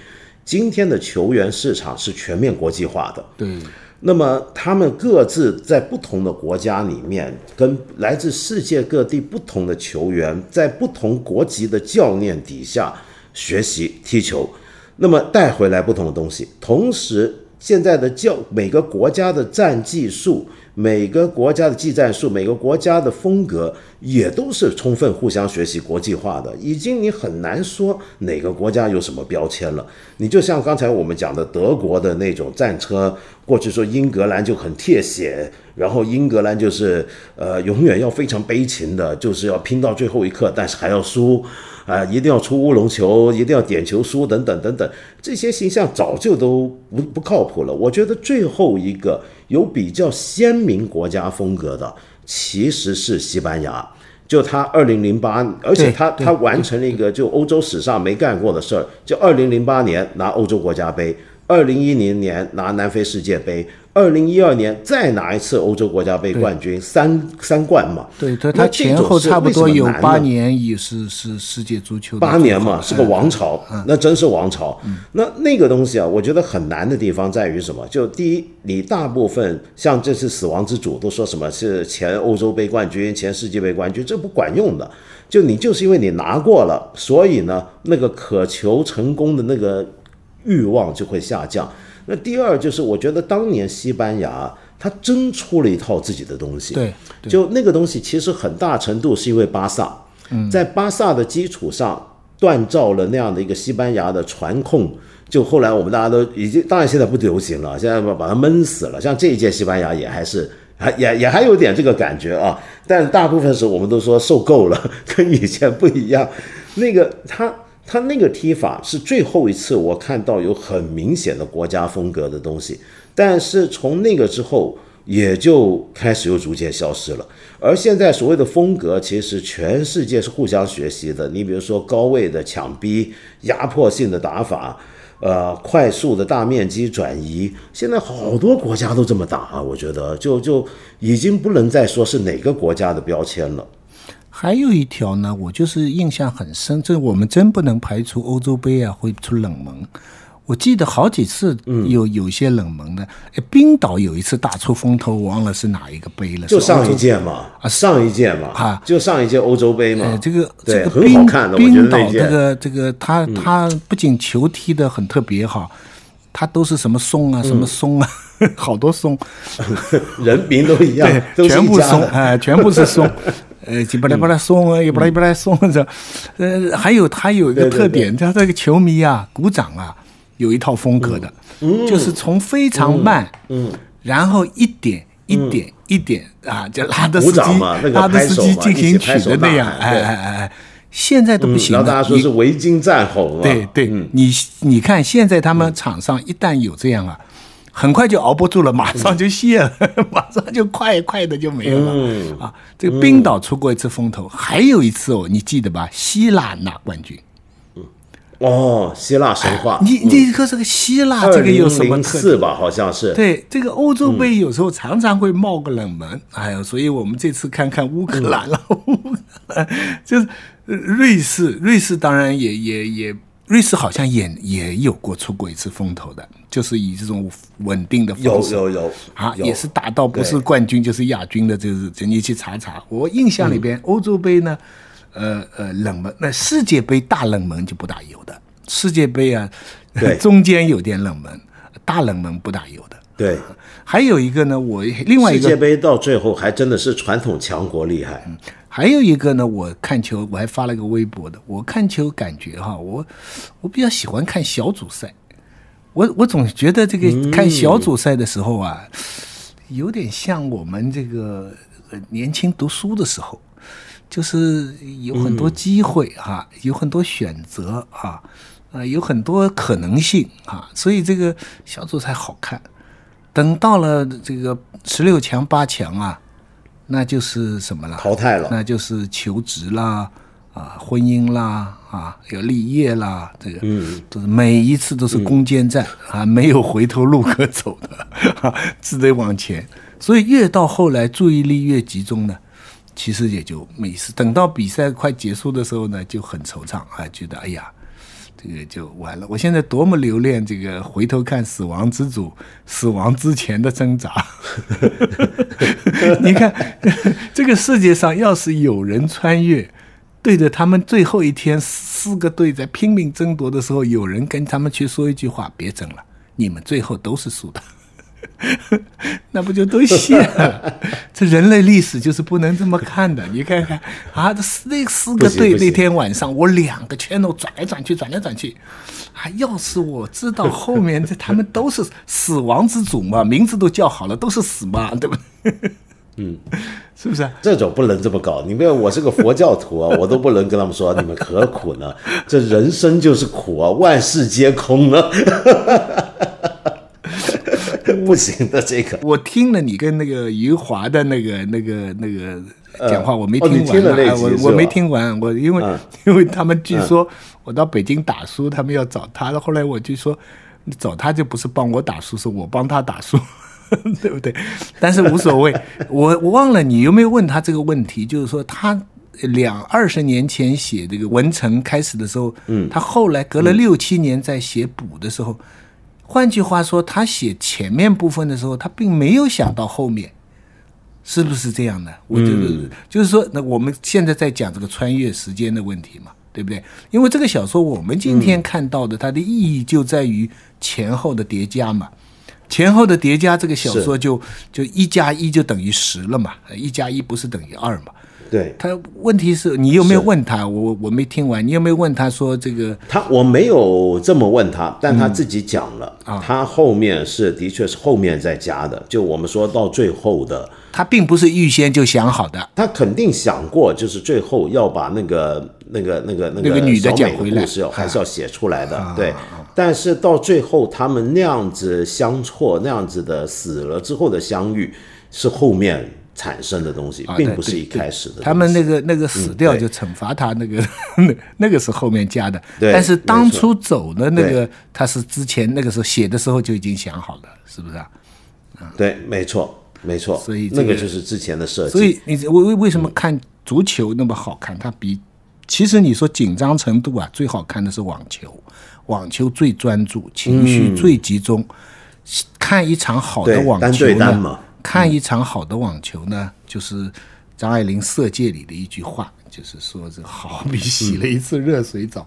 今天的球员市场是全面国际化的。对。那么他们各自在不同的国家里面，跟来自世界各地不同的球员，在不同国籍的教练底下学习踢球，那么带回来不同的东西。同时，现在的教每个国家的战技术。每个国家的技战术，每个国家的风格也都是充分互相学习、国际化的。已经你很难说哪个国家有什么标签了。你就像刚才我们讲的德国的那种战车，过去说英格兰就很贴血，然后英格兰就是呃永远要非常悲情的，就是要拼到最后一刻，但是还要输。啊，一定要出乌龙球，一定要点球输，等等等等，这些形象早就都不不靠谱了。我觉得最后一个有比较鲜明国家风格的，其实是西班牙。就他二零零八，而且他他完成了一个就欧洲史上没干过的事儿，就二零零八年拿欧洲国家杯，二零一零年拿南非世界杯。二零一二年再拿一次欧洲国家杯冠军，三三冠嘛。对，他他前后差不多有八年也是是世界足球八年嘛，是个王朝，那真是王朝。那那个东西啊，我觉得很难的地方在于什么？就第一，你大部分像这次死亡之组都说什么是前欧洲杯冠军、前世界杯冠军，这不管用的。就你就是因为你拿过了，所以呢，那个渴求成功的那个欲望就会下降。那第二就是，我觉得当年西班牙他真出了一套自己的东西，对，就那个东西其实很大程度是因为巴萨，在巴萨的基础上锻造了那样的一个西班牙的传控，就后来我们大家都已经，当然现在不流行了，现在把把它闷死了。像这一届西班牙也还是还也也还有点这个感觉啊，但大部分时候我们都说受够了，跟以前不一样，那个他。他那个踢法是最后一次我看到有很明显的国家风格的东西，但是从那个之后也就开始又逐渐消失了。而现在所谓的风格，其实全世界是互相学习的。你比如说高位的抢逼、压迫性的打法，呃，快速的大面积转移，现在好多国家都这么打啊。我觉得就就已经不能再说是哪个国家的标签了。还有一条呢，我就是印象很深，这我们真不能排除欧洲杯啊会出冷门。我记得好几次有有些冷门的，冰岛有一次大出风头，忘了是哪一个杯了，就上一届嘛，啊上一届嘛，啊。就上一届欧洲杯嘛，这个这个很好看的，冰岛这个这个他他不仅球踢得很特别哈，他都是什么松啊什么松啊，好多松，人名都一样，全部松哎，全部是松。呃，就不来不来送啊，也不来不来送着，呃，还有他有一个特点，他这个球迷啊，鼓掌啊，有一套风格的，就是从非常慢，嗯，然后一点一点一点啊，就拉着司机拉着司机进行曲的那样，哎哎哎，现在都不行了。大家说是围巾战吼对对，你你看现在他们场上一旦有这样了。很快就熬不住了，马上就泄了，马上就快快的就没有了啊！这个冰岛出过一次风头，还有一次哦，你记得吧？希腊拿冠军。嗯，哦，希腊神话。你你说这个希腊这个有什么特？色吧，好像是。对，这个欧洲杯有时候常常会冒个冷门，哎呀，所以我们这次看看乌克兰了，就是瑞士，瑞士当然也也也。瑞士好像也也有过出过一次风头的，就是以这种稳定的方式，有有有啊，也是打到不是冠军就是亚军的，就是你去查查。我印象里边，欧洲杯呢，呃呃冷门，那世界杯大冷门就不大有的。世界杯啊，中间有点冷门，大冷门不大有的。对，还有一个呢，我另外一个世界杯到最后还真的是传统强国厉害。还有一个呢，我看球我还发了个微博的，我看球感觉哈，我我比较喜欢看小组赛，我我总觉得这个看小组赛的时候啊，有点像我们这个呃年轻读书的时候，就是有很多机会哈，有很多选择啊，啊，有很多可能性啊，所以这个小组赛好看。等到了这个十六强、八强啊，那就是什么了？淘汰了。那就是求职啦，啊，婚姻啦，啊，要立业啦，这个，嗯，都是每一次都是攻坚战啊，没有回头路可走的，只得往前。所以越到后来，注意力越集中呢，其实也就没事。等到比赛快结束的时候呢，就很惆怅啊，觉得哎呀。这个就完了。我现在多么留恋这个回头看死亡之组死亡之前的挣扎。你看，这个世界上要是有人穿越，对着他们最后一天四个队在拼命争夺的时候，有人跟他们去说一句话：“别争了，你们最后都是输的。” 那不就都谢了？这人类历史就是不能这么看的。你看看啊，这四那四个队那天晚上，我两个圈都转来转去，转来转去。啊，要是我知道后面这他们都是死亡之主嘛，名字都叫好了，都是死嘛，对不对？嗯，是不是？这种不能这么搞。你别，我是个佛教徒啊，我都不能跟他们说你们何苦呢？这人生就是苦啊，万事皆空啊。不行的，这个我听了你跟那个余华的那个、那个、那个讲话，我没听完。我我没听完，我因为因为他们据说我到北京打书，他们要找他，后来我就说，找他就不是帮我打书，是我帮他打书，对不对？但是无所谓，我我忘了你有没有问他这个问题，就是说他两二十年前写这个《文成》开始的时候，嗯，他后来隔了六七年在写补的时候。换句话说，他写前面部分的时候，他并没有想到后面，是不是这样的？我觉得就是说，那我们现在在讲这个穿越时间的问题嘛，对不对？因为这个小说我们今天看到的，它的意义就在于前后的叠加嘛，前后的叠加，这个小说就就一加一就等于十了嘛，一加一不是等于二嘛。对他，问题是你有没有问他？我我没听完，你有没有问他说这个？他我没有这么问他，但他自己讲了，他后面是的确是后面再加的。就我们说到最后的，他并不是预先就想好的，他肯定想过，就是最后要把那个那个那个那个女的讲回来，是要还是要写出来的。对，但是到最后他们那样子相错，那样子的死了之后的相遇，是后面。产生的东西并不是一开始的。他们那个那个死掉就惩罚他那个那那个是后面加的。但是当初走的那个他是之前那个时候写的时候就已经想好了，是不是啊？对，没错，没错。所以那个就是之前的设计。所以你为为为什么看足球那么好看？它比其实你说紧张程度啊，最好看的是网球。网球最专注，情绪最集中。看一场好的网球呢？看一场好的网球呢，就是张爱玲《色戒》里的一句话，就是说这好比洗了一次热水澡，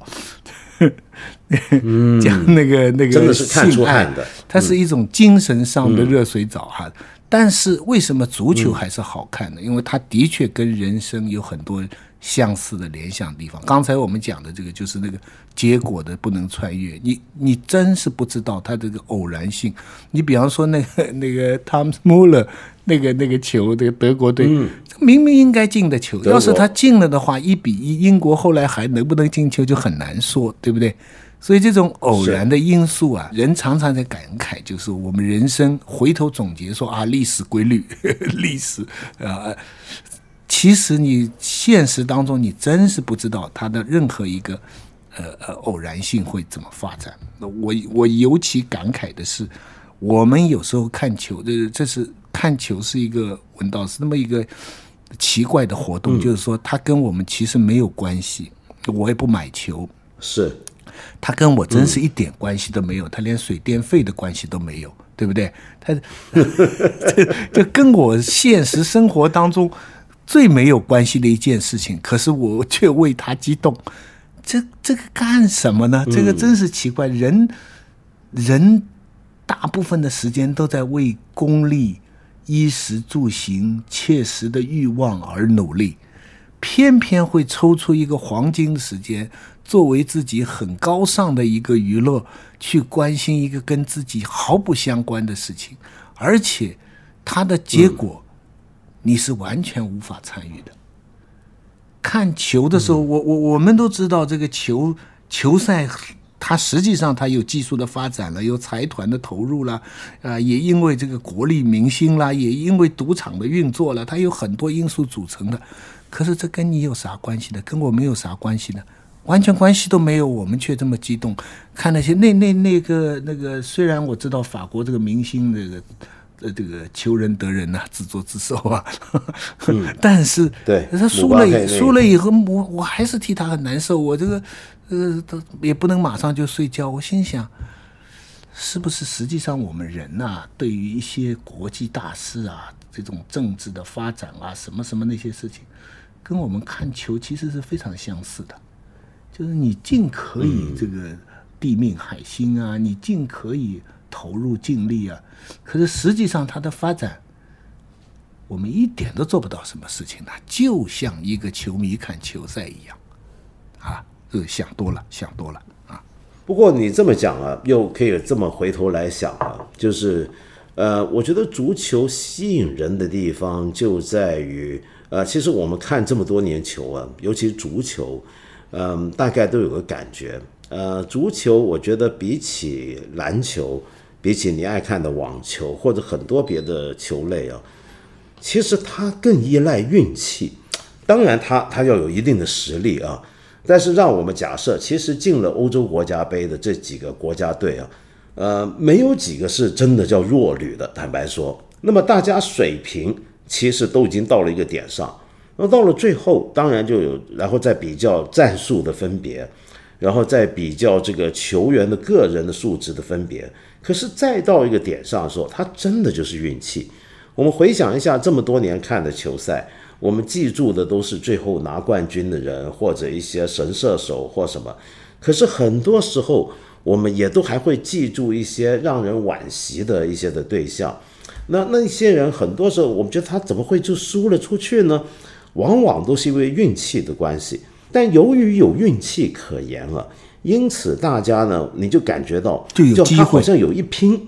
讲那个那个真的是看出汗的，它是一种精神上的热水澡哈。但是为什么足球还是好看呢？因为它的确跟人生有很多。相似的联想地方，刚才我们讲的这个就是那个结果的不能穿越，你你真是不知道它这个偶然性。你比方说那个 那个 Tom Muller 那个那个球，这个德国队明明应该进的球，要是他进了的话，一比一，英国后来还能不能进球就很难说，对不对？所以这种偶然的因素啊，人常常在感慨，就是我们人生回头总结说啊，历史规律，历史啊。其实你现实当中，你真是不知道它的任何一个呃呃偶然性会怎么发展。那我我尤其感慨的是，我们有时候看球，这这是看球是一个文道是那么一个奇怪的活动，就是说它跟我们其实没有关系。我也不买球，是它跟我真是一点关系都没有，它连水电费的关系都没有，对不对？它 就跟我现实生活当中。最没有关系的一件事情，可是我却为他激动。这这个干什么呢？这个真是奇怪。人人大部分的时间都在为功利、衣食住行、切实的欲望而努力，偏偏会抽出一个黄金的时间，作为自己很高尚的一个娱乐，去关心一个跟自己毫不相关的事情，而且它的结果你是完全无法参与的。看球的时候，我我我们都知道这个球球赛。它实际上它有技术的发展了，有财团的投入了，啊，也因为这个国力明星啦，也因为赌场的运作了，它有很多因素组成的。可是这跟你有啥关系呢？跟我没有啥关系呢？完全关系都没有。我们却这么激动，看那些那那那个那个。虽然我知道法国这个明星这个呃这个求人得人呐，自作自受啊，但是对他输了输了以后，我我还是替他很难受。我这个。呃，他也不能马上就睡觉。我心想，是不是实际上我们人呐，对于一些国际大事啊，这种政治的发展啊，什么什么那些事情，跟我们看球其实是非常相似的。就是你尽可以这个地命海心啊，你尽可以投入尽力啊，可是实际上它的发展，我们一点都做不到什么事情的，就像一个球迷看球赛一样，啊。呃，想多了，想多了啊。不过你这么讲啊，又可以这么回头来想啊，就是，呃，我觉得足球吸引人的地方就在于，呃，其实我们看这么多年球啊，尤其足球，嗯，大概都有个感觉，呃，足球我觉得比起篮球，比起你爱看的网球或者很多别的球类啊，其实它更依赖运气。当然，它它要有一定的实力啊。但是让我们假设，其实进了欧洲国家杯的这几个国家队啊，呃，没有几个是真的叫弱旅的。坦白说，那么大家水平其实都已经到了一个点上。那到了最后，当然就有，然后再比较战术的分别，然后再比较这个球员的个人的素质的分别。可是再到一个点上的时候，他真的就是运气。我们回想一下这么多年看的球赛。我们记住的都是最后拿冠军的人，或者一些神射手或什么。可是很多时候，我们也都还会记住一些让人惋惜的一些的对象。那那些人，很多时候我们觉得他怎么会就输了出去呢？往往都是因为运气的关系。但由于有运气可言了，因此大家呢，你就感觉到就有机会，好像有一拼。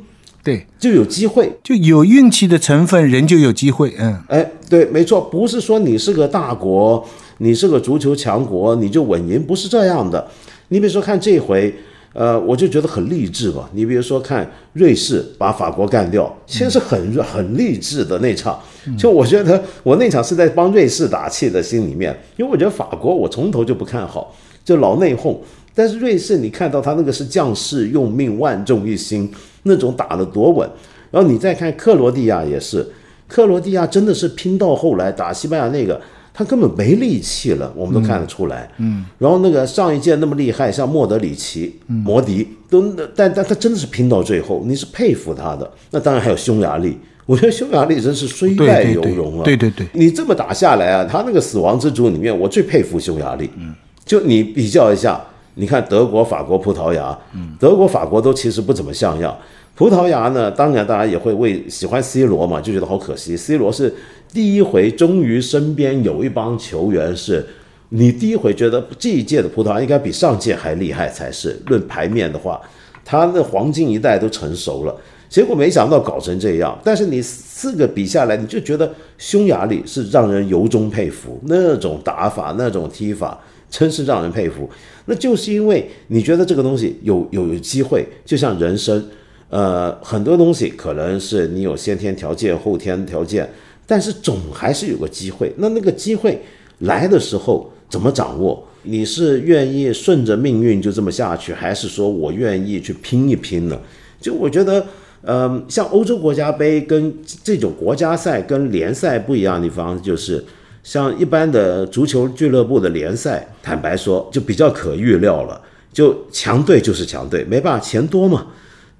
对，就有机会，就有运气的成分，人就有机会。嗯，哎，对，没错，不是说你是个大国，你是个足球强国，你就稳赢，不是这样的。你比如说看这回，呃，我就觉得很励志吧。你比如说看瑞士把法国干掉，其实很很励志的那场。就我觉得我那场是在帮瑞士打气的心里面，因为我觉得法国我从头就不看好，就老内讧。但是瑞士，你看到他那个是将士用命，万众一心。那种打得多稳，然后你再看克罗地亚也是，克罗地亚真的是拼到后来打西班牙那个，他根本没力气了，我们都看得出来。嗯，然后那个上一届那么厉害，像莫德里奇、摩迪都，但但他真的是拼到最后，你是佩服他的。那当然还有匈牙利，我觉得匈牙利真是虽败犹荣啊。对对对，你这么打下来啊，他那个死亡之组里面，我最佩服匈牙利。嗯，就你比较一下。你看德国、法国、葡萄牙，德国、法国都其实不怎么像样。葡萄牙呢，当然大家也会为喜欢 C 罗嘛，就觉得好可惜。C 罗是第一回，终于身边有一帮球员是，你第一回觉得这一届的葡萄牙应该比上届还厉害才是。论牌面的话，他的黄金一代都成熟了，结果没想到搞成这样。但是你四个比下来，你就觉得匈牙利是让人由衷佩服，那种打法、那种踢法，真是让人佩服。那就是因为你觉得这个东西有有有机会，就像人生，呃，很多东西可能是你有先天条件、后天条件，但是总还是有个机会。那那个机会来的时候怎么掌握？你是愿意顺着命运就这么下去，还是说我愿意去拼一拼呢？就我觉得，嗯，像欧洲国家杯跟这种国家赛跟联赛不一样的地方就是。像一般的足球俱乐部的联赛，坦白说就比较可预料了，就强队就是强队，没办法，钱多嘛。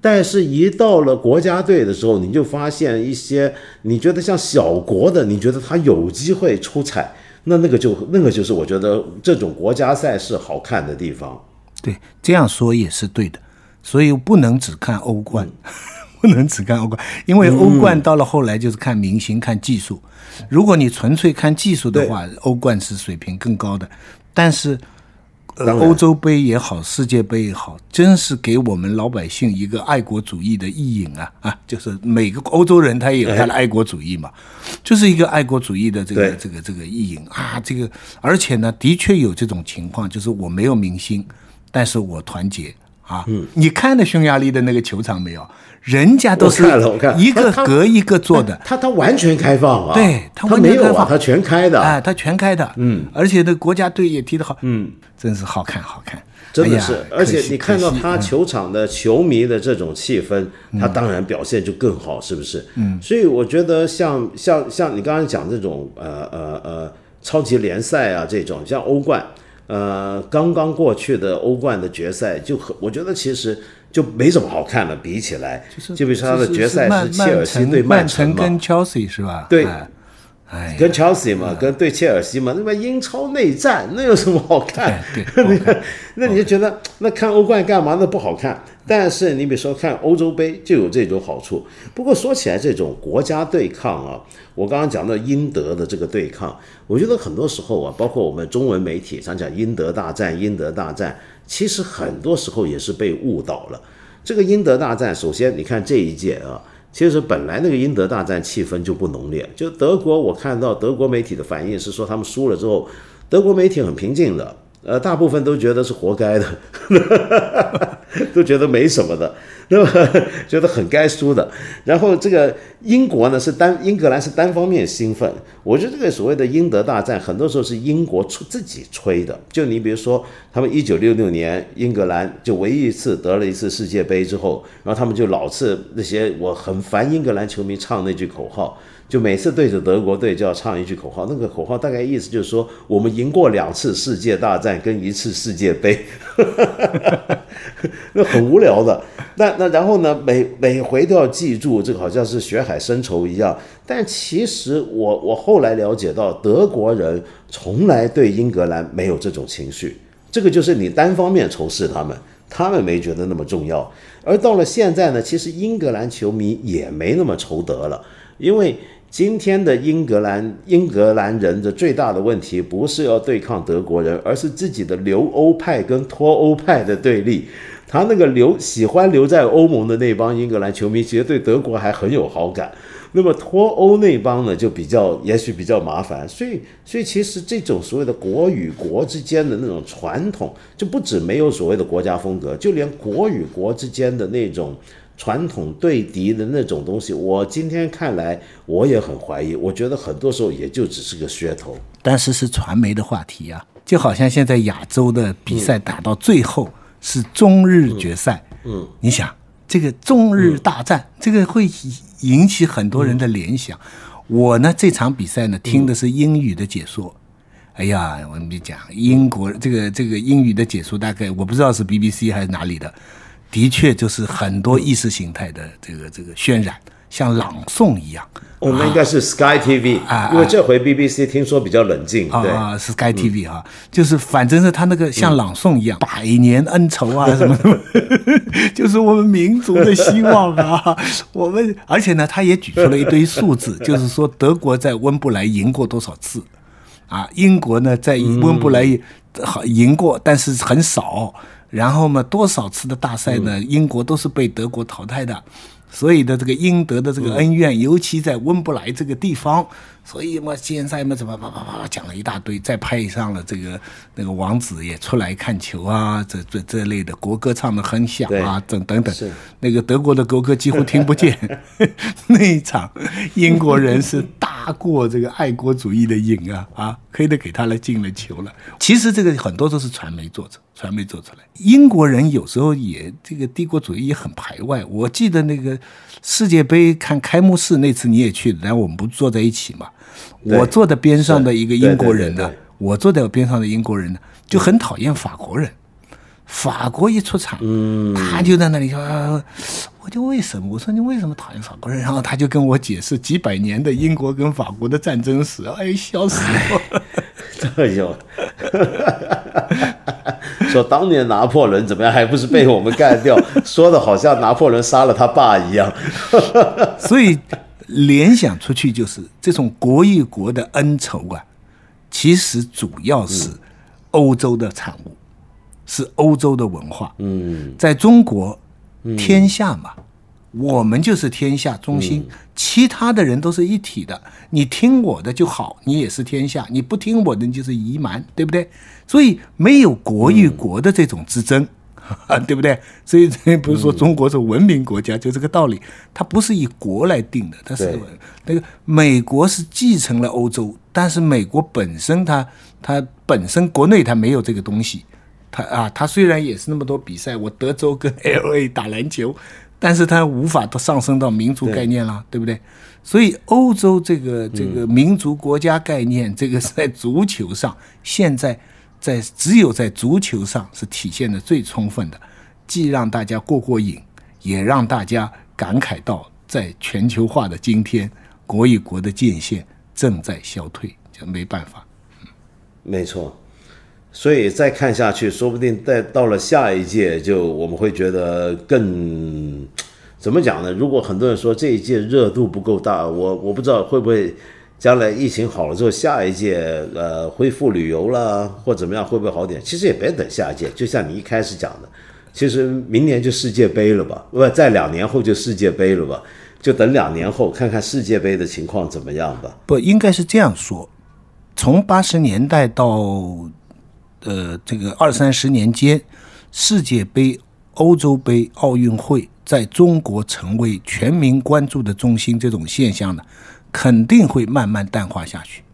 但是，一到了国家队的时候，你就发现一些你觉得像小国的，你觉得他有机会出彩，那那个就那个就是我觉得这种国家赛事好看的地方。对，这样说也是对的，所以不能只看欧冠。不能只看欧冠，因为欧冠到了后来就是看明星、看技术。如果你纯粹看技术的话，欧冠是水平更高的。但是，呃，欧洲杯也好，世界杯也好，真是给我们老百姓一个爱国主义的意淫啊 啊！就是每个欧洲人他也有他的爱国主义嘛，就是一个爱国主义的这个这个这个意淫啊。这个而且呢，的确有这种情况，就是我没有明星，但是我团结。啊，嗯，你看了匈牙利的那个球场没有？人家都是一个隔一个做的，他他完全开放啊，对他完全开放，他全开的，哎，他全开的，嗯，而且那国家队也踢得好，嗯，真是好看好看，真的是，而且你看到他球场的球迷的这种气氛，他当然表现就更好，是不是？嗯，所以我觉得像像像你刚刚讲这种呃呃呃超级联赛啊这种，像欧冠。呃，刚刚过去的欧冠的决赛就很，我觉得其实就没什么好看的，比起来，就比如说他的决赛是切尔西对曼城跟 Chelsea 是吧？对，哎，跟 Chelsea 嘛，跟对切尔西嘛，那么英超内战那有什么好看？对，那你就觉得那看欧冠干嘛？那不好看。但是你比如说看欧洲杯就有这种好处。不过说起来，这种国家对抗啊，我刚刚讲到英德的这个对抗，我觉得很多时候啊，包括我们中文媒体常讲英德大战，英德大战，其实很多时候也是被误导了。这个英德大战，首先你看这一届啊，其实本来那个英德大战气氛就不浓烈。就德国，我看到德国媒体的反应是说，他们输了之后，德国媒体很平静的。呃，大部分都觉得是活该的，都觉得没什么的，那么 觉得很该输的。然后这个英国呢是单英格兰是单方面兴奋，我觉得这个所谓的英德大战，很多时候是英国吹自己吹的。就你比如说，他们一九六六年英格兰就唯一一次得了一次世界杯之后，然后他们就老是那些我很烦英格兰球迷唱那句口号。就每次对着德国队就要唱一句口号，那个口号大概意思就是说，我们赢过两次世界大战跟一次世界杯，那很无聊的。那那然后呢，每每回都要记住这个，好像是血海深仇一样。但其实我我后来了解到，德国人从来对英格兰没有这种情绪，这个就是你单方面仇视他们，他们没觉得那么重要。而到了现在呢，其实英格兰球迷也没那么仇德了，因为。今天的英格兰英格兰人的最大的问题，不是要对抗德国人，而是自己的留欧派跟脱欧派的对立。他那个留喜欢留在欧盟的那帮英格兰球迷，其实对德国还很有好感。那么脱欧那帮呢，就比较也许比较麻烦。所以，所以其实这种所谓的国与国之间的那种传统，就不止没有所谓的国家风格，就连国与国之间的那种。传统对敌的那种东西，我今天看来我也很怀疑。我觉得很多时候也就只是个噱头，但是是传媒的话题啊，就好像现在亚洲的比赛打到最后是中日决赛，嗯，你想这个中日大战，这个会引起很多人的联想。我呢这场比赛呢听的是英语的解说，哎呀，我跟你讲，英国这个这个英语的解说大概我不知道是 BBC 还是哪里的。的确，就是很多意识形态的这个这个渲染，像朗诵一样。我们应该是 Sky TV 啊，因为这回 BBC 听说比较冷静。啊，是 Sky TV 啊，就是反正是他那个像朗诵一样，百年恩仇啊什么什么，就是我们民族的希望啊。我们而且呢，他也举出了一堆数字，就是说德国在温布莱赢过多少次，啊，英国呢在温布莱好赢过，但是很少。然后嘛，多少次的大赛呢？英国都是被德国淘汰的，所以的这个英德的这个恩怨，尤其在温布莱这个地方。所以嘛，现在嘛，怎么啪啪啪讲了一大堆，再配上了这个那个王子也出来看球啊，这这这类的国歌唱的很响啊，等等等，那个德国的国歌几乎听不见。那一场英国人是大过这个爱国主义的瘾啊啊，黑的给他了进了球了。其实这个很多都是传媒做的，传媒做出来。英国人有时候也这个帝国主义也很排外。我记得那个世界杯看开幕式那次你也去，然后我们不坐在一起嘛？我坐在边上的一个英国人呢，我坐在我边上的英国人呢，就很讨厌法国人。法国一出场，他就在那里说：“我就为什么？我说你为什么讨厌法国人？”然后他就跟我解释几百年的英国跟法国的战争史。哎，笑死我！哎呦，说当年拿破仑怎么样，还不是被我们干掉？说的好像拿破仑杀了他爸一样。所以联想出去就是这种国与国的恩仇啊，其实主要是欧洲的产物，是欧洲的文化。嗯，在中国，天下嘛。我们就是天下中心，其他的人都是一体的。你听我的就好，你也是天下；你不听我的，你就是夷蛮，对不对？所以没有国与国的这种之争，对不对？所以不是说中国是文明国家，就这个道理。它不是以国来定的，它是那个美国是继承了欧洲，但是美国本身它它本身国内它没有这个东西。它啊，它虽然也是那么多比赛，我德州跟 L A 打篮球。但是它无法都上升到民族概念了，对不对？所以欧洲这个这个民族国家概念，这个在足球上，现在在只有在足球上是体现的最充分的，既让大家过过瘾，也让大家感慨到，在全球化的今天，国与国的界限正在消退，就没办法。没错。所以再看下去，说不定再到了下一届，就我们会觉得更怎么讲呢？如果很多人说这一届热度不够大，我我不知道会不会将来疫情好了之后，下一届呃恢复旅游了或怎么样会不会好点？其实也别等下一届，就像你一开始讲的，其实明年就世界杯了吧？不，在两年后就世界杯了吧？就等两年后看看世界杯的情况怎么样吧。不应该是这样说，从八十年代到。呃，这个二三十年间，世界杯、欧洲杯、奥运会在中国成为全民关注的中心，这种现象呢，肯定会慢慢淡化下去。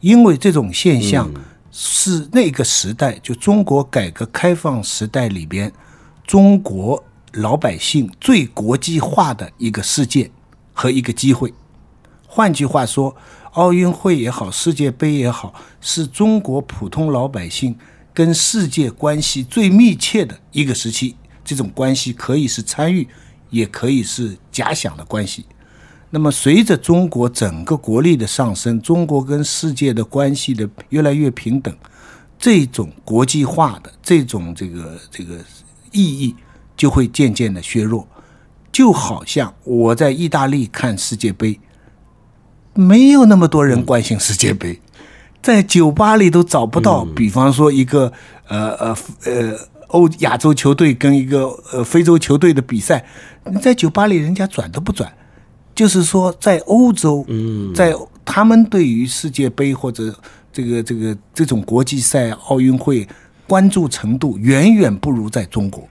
因为这种现象是那个时代，就中国改革开放时代里边，中国老百姓最国际化的一个事件和一个机会。换句话说。奥运会也好，世界杯也好，是中国普通老百姓跟世界关系最密切的一个时期。这种关系可以是参与，也可以是假想的关系。那么，随着中国整个国力的上升，中国跟世界的关系的越来越平等，这种国际化的这种这个这个意义就会渐渐的削弱。就好像我在意大利看世界杯。没有那么多人关心世界杯，在酒吧里都找不到。比方说一个呃呃呃欧亚洲球队跟一个呃非洲球队的比赛，你在酒吧里人家转都不转。就是说，在欧洲，在他们对于世界杯或者这个这个这种国际赛、奥运会关注程度远远不如在中国。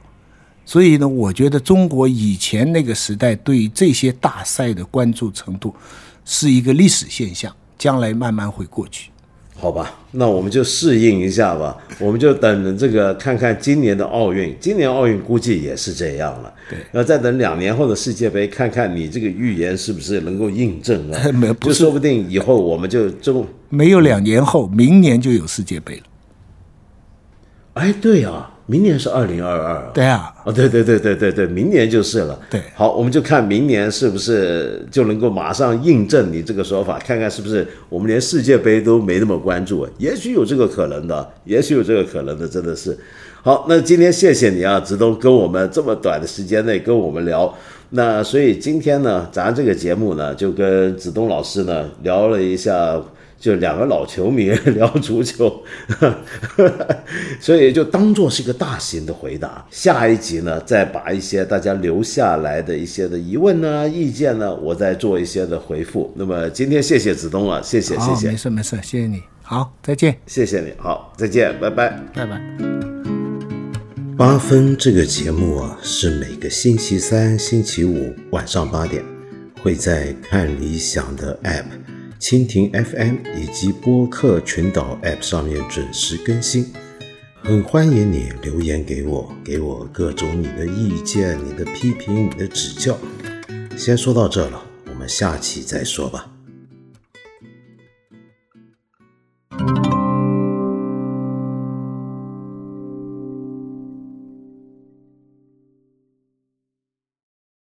所以呢，我觉得中国以前那个时代对于这些大赛的关注程度。是一个历史现象，将来慢慢会过去，好吧？那我们就适应一下吧。我们就等这个看看今年的奥运，今年奥运估计也是这样了。对，那再等两年后的世界杯，看看你这个预言是不是能够印证啊？没，就说不定以后我们就就没有两年后，明年就有世界杯了。哎，对啊。明年是二零二二，对啊，哦，对对对对对对，明年就是了。对，好，我们就看明年是不是就能够马上印证你这个说法，看看是不是我们连世界杯都没那么关注，也许有这个可能的，也许有这个可能的，真的是。好，那今天谢谢你啊，子东跟我们这么短的时间内跟我们聊，那所以今天呢，咱这个节目呢，就跟子东老师呢聊了一下。就两个老球迷 聊足球，所以就当做是一个大型的回答。下一集呢，再把一些大家留下来的一些的疑问呢、意见呢，我再做一些的回复。那么今天谢谢子东了，谢谢谢谢，没事没事，谢谢你，好，再见，谢谢你，好，再见，拜拜，拜拜。八分这个节目啊，是每个星期三、星期五晚上八点会在看理想的 App。蜻蜓 FM 以及播客群岛 App 上面准时更新，很欢迎你留言给我，给我各种你的意见、你的批评、你的指教。先说到这了，我们下期再说吧。